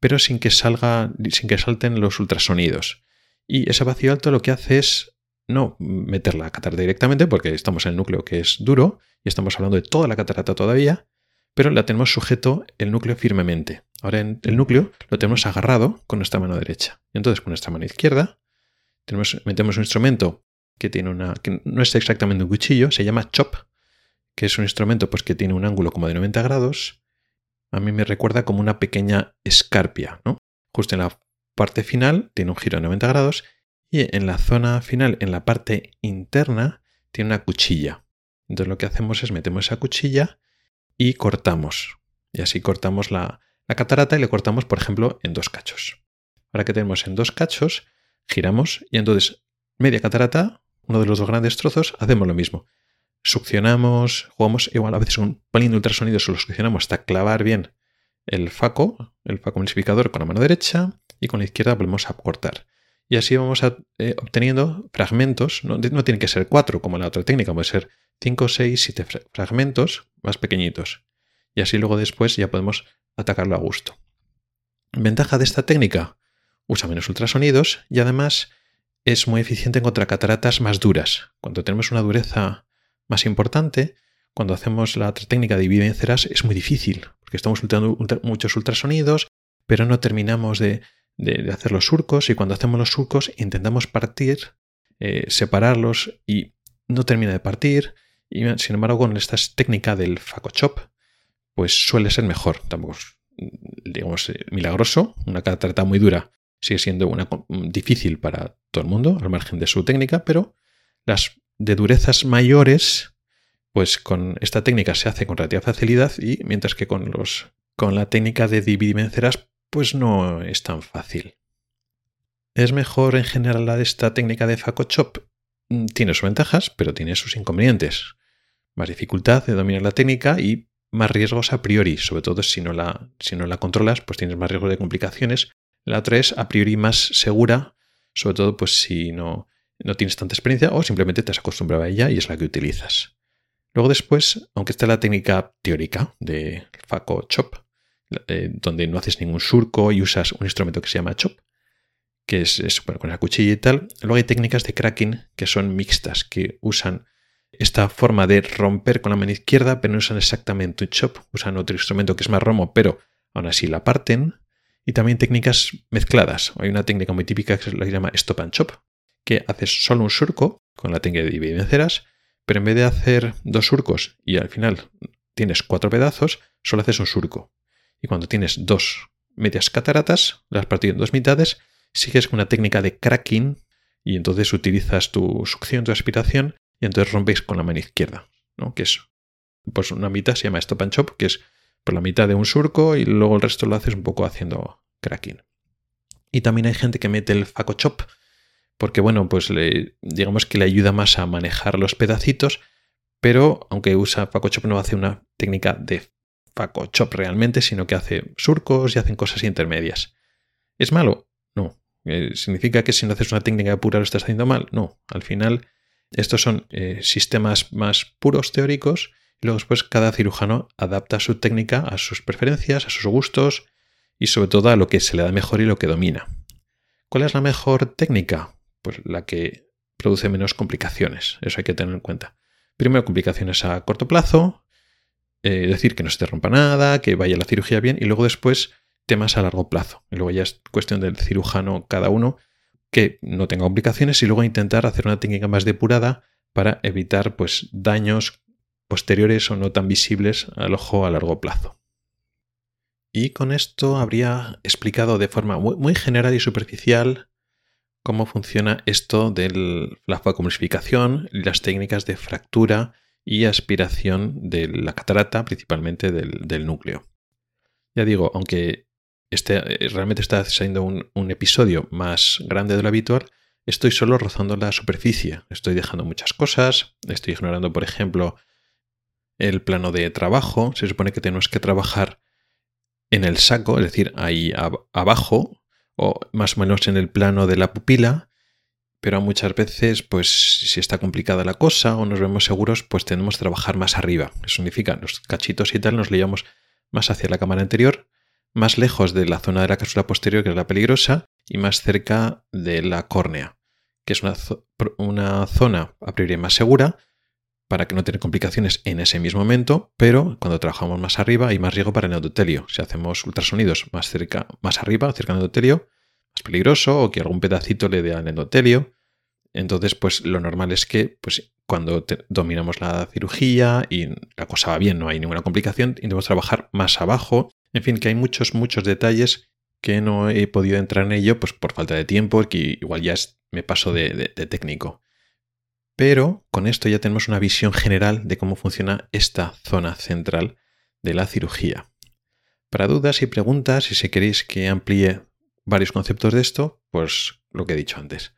Speaker 1: pero sin que salga, sin que salten los ultrasonidos. Y ese vacío alto lo que hace es no meter la catarata directamente, porque estamos en el núcleo que es duro, y estamos hablando de toda la catarata todavía, pero la tenemos sujeto el núcleo firmemente. Ahora en el núcleo lo tenemos agarrado con nuestra mano derecha. Entonces con nuestra mano izquierda tenemos, metemos un instrumento que tiene una. que no es exactamente un cuchillo, se llama chop, que es un instrumento pues, que tiene un ángulo como de 90 grados, a mí me recuerda como una pequeña escarpia, ¿no? Justo en la parte final tiene un giro de 90 grados y en la zona final, en la parte interna, tiene una cuchilla. Entonces lo que hacemos es metemos esa cuchilla y cortamos. Y así cortamos la, la catarata y le cortamos, por ejemplo, en dos cachos. Ahora que tenemos en dos cachos, giramos y entonces media catarata, uno de los dos grandes trozos, hacemos lo mismo succionamos, jugamos igual a veces un pelín de ultrasonido, solo succionamos hasta clavar bien el faco, el faco multiplicador con la mano derecha y con la izquierda volvemos a cortar. Y así vamos eh, obteniendo fragmentos, no, no, tienen que ser cuatro como la otra técnica, puede ser cinco, seis, siete fragmentos más pequeñitos. y así luego después ya podemos atacarlo a gusto. Ventaja de esta técnica, usa menos ultrasonidos y además es muy eficiente contra cataratas más duras. Cuando tenemos una dureza más importante, cuando hacemos la técnica de divide es muy difícil, porque estamos ultrando muchos ultrasonidos, pero no terminamos de, hacer los surcos y cuando hacemos los surcos intentamos partir, eh, separarlos y no termina de partir. Y sin embargo, con esta técnica del Chop, pues suele ser mejor. Tampoco digamos, eh, milagroso, una catarata muy dura sigue siendo una, difícil para todo el mundo, al margen de su técnica, pero las de durezas mayores, pues con esta técnica se hace con relativa facilidad y mientras que con, los, con la técnica de dividimenceras, pues no es tan fácil. ¿Es mejor en general la de esta técnica de Chop? Mm, tiene sus ventajas, pero tiene sus inconvenientes. Más dificultad de dominar la técnica y más riesgos a priori, sobre todo si no la, si no la controlas, pues tienes más riesgo de complicaciones. La otra es a priori más segura, sobre todo pues si no, no tienes tanta experiencia o simplemente te has acostumbrado a ella y es la que utilizas. Luego después, aunque está la técnica teórica de Faco Chop, eh, donde no haces ningún surco y usas un instrumento que se llama Chop, que es, es con la cuchilla y tal, luego hay técnicas de cracking que son mixtas, que usan esta forma de romper con la mano izquierda, pero no usan exactamente un chop, usan otro instrumento que es más romo, pero aún así la parten. Y también técnicas mezcladas. Hay una técnica muy típica que se llama stop and chop, que haces solo un surco con la técnica de dividir venceras, pero en vez de hacer dos surcos y al final tienes cuatro pedazos, solo haces un surco. Y cuando tienes dos medias cataratas, las partido en dos mitades, sigues con una técnica de cracking y entonces utilizas tu succión, tu aspiración y entonces rompéis con la mano izquierda, ¿no? Que es, pues una mitad se llama stop and chop, que es por la mitad de un surco y luego el resto lo haces un poco haciendo cracking. Y también hay gente que mete el faco chop, porque bueno, pues digamos que le ayuda más a manejar los pedacitos, pero aunque usa faco chop no hace una técnica de faco chop realmente, sino que hace surcos y hacen cosas intermedias. ¿Es malo? No. Eh, ¿Significa que si no haces una técnica pura lo estás haciendo mal? No. Al final estos son eh, sistemas más puros teóricos y luego después cada cirujano adapta su técnica a sus preferencias, a sus gustos y sobre todo a lo que se le da mejor y lo que domina. ¿Cuál es la mejor técnica? Pues la que produce menos complicaciones, eso hay que tener en cuenta. Primero, complicaciones a corto plazo, eh, decir que no se te rompa nada, que vaya la cirugía bien y luego después temas a largo plazo. Y luego ya es cuestión del cirujano cada uno que no tenga complicaciones y luego intentar hacer una técnica más depurada para evitar pues, daños posteriores o no tan visibles al ojo a largo plazo. Y con esto habría explicado de forma muy, general y superficial cómo funciona esto de la vacuumisificación y las técnicas de fractura y aspiración de la catarata, principalmente del, del núcleo. Ya digo, aunque este, eh, realmente está siendo un, episodio más grande de lo habitual, estoy solo rozando la superficie. Estoy dejando muchas cosas, estoy ignorando, por ejemplo, el plano de trabajo. Se supone que tenemos que trabajar en el saco, es decir, ahí abajo, o más o menos en el plano de la pupila, pero muchas veces, pues si está complicada la cosa o nos vemos seguros, pues tenemos que trabajar más arriba. Eso significa, los cachitos y tal nos llevamos más hacia la cámara anterior más lejos de la zona de la cápsula posterior, que es la peligrosa, y más cerca de la córnea, que es una, una zona a priori más segura para que no tenga complicaciones en ese mismo momento, pero cuando trabajamos más arriba hay más riesgo para el endotelio. Si hacemos ultrasonidos más, cerca, más arriba, cerca del endotelio, más peligroso, o que algún pedacito le dé al endotelio. Entonces, pues lo normal es que pues, cuando dominamos la cirugía y la cosa va bien, no hay ninguna complicación, intentamos trabajar más abajo en fin, que hay muchos, muchos detalles que no he podido entrar en ello pues por falta de tiempo, que igual ya me paso de técnico. Pero con esto ya tenemos una visión general de cómo funciona esta zona central de la cirugía. Para dudas y preguntas, si se queréis que amplíe varios conceptos de esto, pues lo que he dicho antes.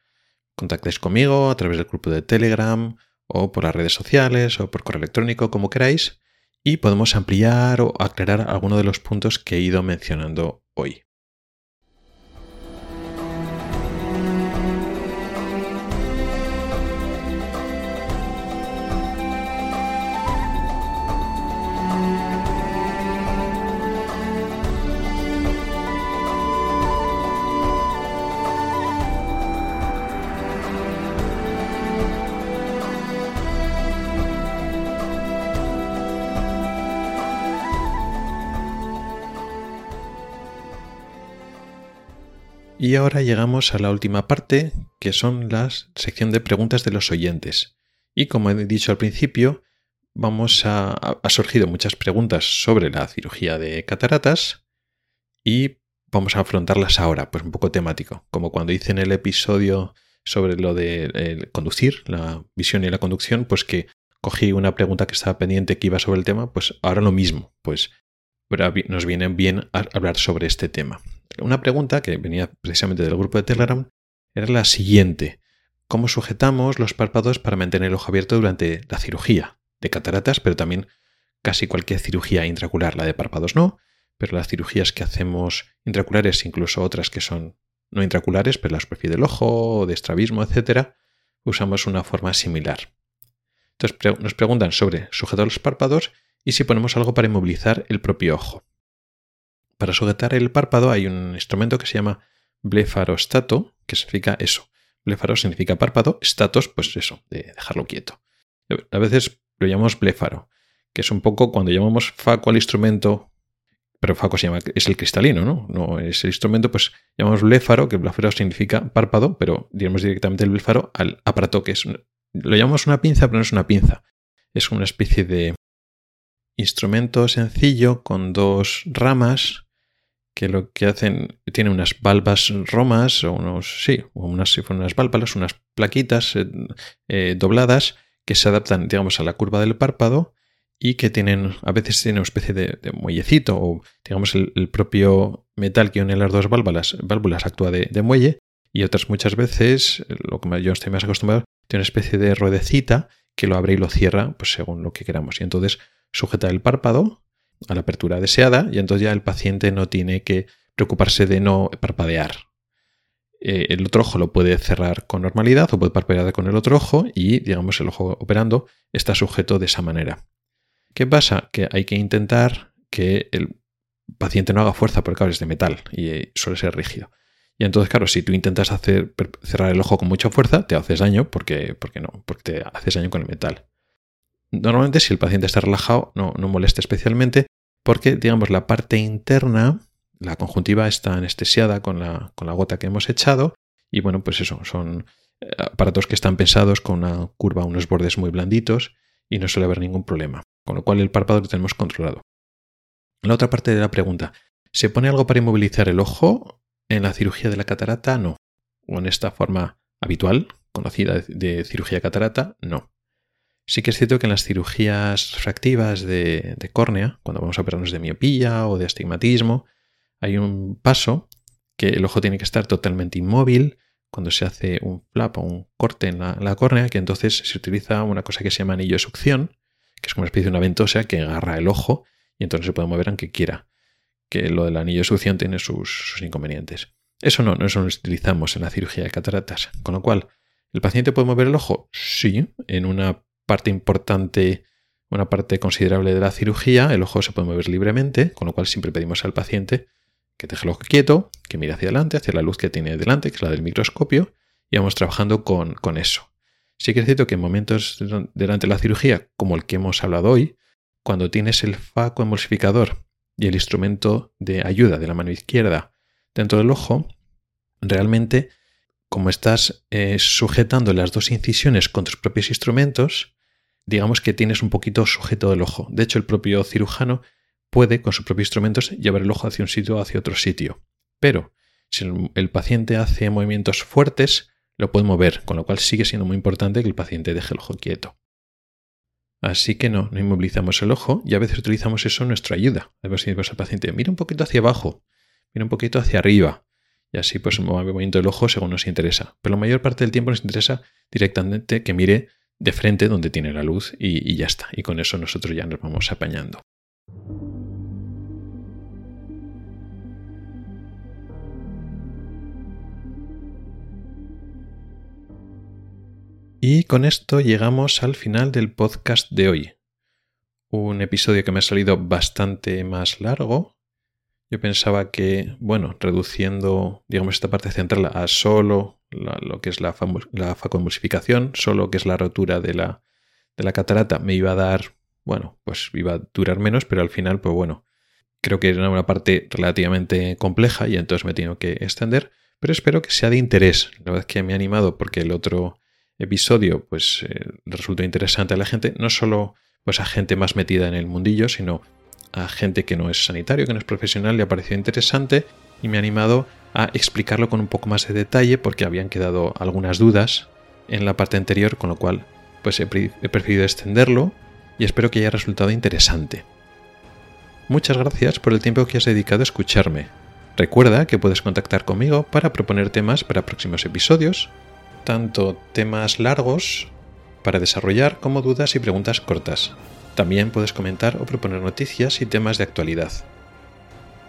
Speaker 1: Contactéis conmigo a través del grupo de Telegram o por las redes sociales o por correo electrónico, como queráis y podemos ampliar o aclarar algunos de los puntos que he ido mencionando hoy. Y ahora llegamos a la última parte, que son la sección de preguntas de los oyentes. Y como he dicho al principio, vamos a, ha surgido muchas preguntas sobre la cirugía de cataratas y vamos a afrontarlas ahora, pues un poco temático, como cuando hice en el episodio sobre lo de conducir, la visión y la conducción, pues que cogí una pregunta que estaba pendiente que iba sobre el tema, pues ahora lo mismo, pues nos viene bien hablar sobre este tema. Una pregunta que venía precisamente del grupo de Telegram era la siguiente. ¿Cómo sujetamos los párpados para mantener el ojo abierto durante la cirugía de cataratas, pero también casi cualquier cirugía intracular, la de párpados no, pero las cirugías que hacemos intraculares, incluso otras que son no intraculares, pero la superficie del ojo, de estrabismo, etc., usamos una forma similar. Entonces nos preguntan sobre sujetar los párpados y si ponemos algo para inmovilizar el propio ojo. Para sujetar el párpado hay un instrumento que se llama blefarostato, que significa eso. Blefaro significa párpado, statos, pues eso, de dejarlo quieto. A veces lo llamamos blefaro, que es un poco cuando llamamos faco al instrumento pero Faco se llama, es el cristalino, ¿no? No es el instrumento, pues llamamos bléfaro, que bléfaro significa párpado, pero diremos directamente el bléfaro al aparato que es. lo llamamos una pinza, pero no es una pinza. Es una especie de instrumento sencillo con dos ramas que lo que hacen tiene unas valvas romas o unos sí unas si unas válvulas unas plaquitas eh, eh, dobladas que se adaptan digamos a la curva del párpado y que tienen, a veces tienen una especie de, muellecito o digamos el, propio metal que une las dos válvulas, válvulas actúa de, muelle y otras muchas veces, lo que yo estoy más acostumbrado, tiene una especie de ruedecita que lo abre y lo cierra pues según lo que queramos. Y entonces sujeta el párpado a la apertura deseada y entonces ya el paciente no tiene que preocuparse de no parpadear. Eh, el otro ojo lo puede cerrar con normalidad o puede parpadear con el otro ojo y digamos el ojo operando está sujeto de esa manera. ¿Qué pasa? Que hay que intentar que el paciente no haga fuerza porque claro, es de metal y eh, suele ser rígido. Y entonces, claro, si tú intentas hacer, cerrar el ojo con mucha fuerza, te haces daño porque, porque no, porque te haces daño con el metal. Normalmente, si el paciente está relajado, no, no molesta especialmente porque, digamos, la parte interna, la conjuntiva está anestesiada con la, con la gota que hemos echado. Y bueno, pues eso, son eh, aparatos que están pensados con una curva, unos bordes muy blanditos y no suele haber ningún problema con lo cual el párpado lo tenemos controlado. La otra parte de la pregunta, ¿se pone algo para inmovilizar el ojo en la cirugía de la catarata? No. O en esta forma habitual, conocida de cirugía catarata, no. Sí que es cierto que en las cirugías refractivas de, córnea, cuando vamos a operarnos de miopía o de astigmatismo, hay un paso que el ojo tiene que estar totalmente inmóvil cuando se hace un flap o un corte en la, córnea, que entonces se utiliza una cosa que se llama anillo de succión, que es como una especie de una ventosa que agarra el ojo y entonces se puede mover aunque quiera. Que lo del anillo de succión tiene sus, inconvenientes. Eso no, no lo utilizamos en la cirugía de cataratas. Con lo cual, ¿el paciente puede mover el ojo? Sí, en una parte importante, una parte considerable de la cirugía, el ojo se puede mover libremente, con lo cual siempre pedimos al paciente que deje el ojo quieto, que mire hacia adelante, hacia la luz que tiene delante, que es la del microscopio, y vamos trabajando con, con eso. Sí que es cierto que en momentos durante la cirugía, como el que hemos hablado hoy, cuando tienes el faco emulsificador y el instrumento de ayuda de la mano izquierda dentro del ojo, realmente, como estás eh, sujetando las dos incisiones con tus propios instrumentos, digamos que tienes un poquito sujeto del ojo. De hecho, el propio cirujano puede, con sus propios instrumentos, llevar el ojo hacia un sitio o hacia otro sitio. Pero si el paciente hace movimientos fuertes, lo puede mover, con lo cual sigue siendo muy importante que el paciente deje el ojo quieto. Así que no, no inmovilizamos el ojo y a veces utilizamos eso en nuestra ayuda. A veces al paciente, mira un poquito hacia abajo, mira un poquito hacia arriba. Y así pues el movimiento del ojo según nos interesa. Pero la mayor parte del tiempo nos interesa directamente que mire de frente donde tiene la luz y, ya está. Y con eso nosotros ya nos vamos apañando. Y con esto llegamos al final del podcast de hoy. Un episodio que me ha salido bastante más largo. Yo pensaba que, bueno, reduciendo, digamos, esta parte central a solo lo que es la, la facoemulsificación, solo que es la rotura de la, de la catarata, me iba a dar, bueno, pues iba a durar menos, pero al final, pues bueno, creo que era una parte relativamente compleja y entonces me he tenido que extender. pero espero que sea de interés. La verdad es que me ha animado porque el otro episodio pues eh, resultó interesante a la gente, no solo pues a gente más metida en el mundillo, sino a gente que no es sanitario, que no es profesional, le ha parecido interesante y me ha animado a explicarlo con un poco más de detalle porque habían quedado algunas dudas en la parte anterior, con lo cual pues he, he preferido extenderlo y espero que haya resultado interesante. Muchas gracias por el tiempo que has dedicado a escucharme. Recuerda que puedes contactar conmigo para proponer temas para próximos episodios, tanto temas largos para desarrollar como dudas y preguntas cortas. También puedes comentar o proponer noticias y temas de actualidad.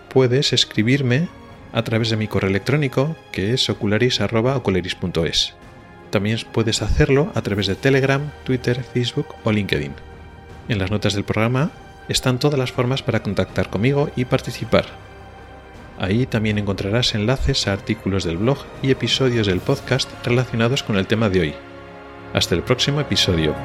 Speaker 1: Puedes escribirme a través de mi correo electrónico que es ocularis.ocularis.es. También puedes hacerlo a través de Telegram, Twitter, Facebook o LinkedIn. En las notas del programa están todas las formas para contactar conmigo y participar. Ahí también encontrarás enlaces a artículos del blog y episodios del podcast relacionados con el tema de hoy. Hasta el próximo episodio.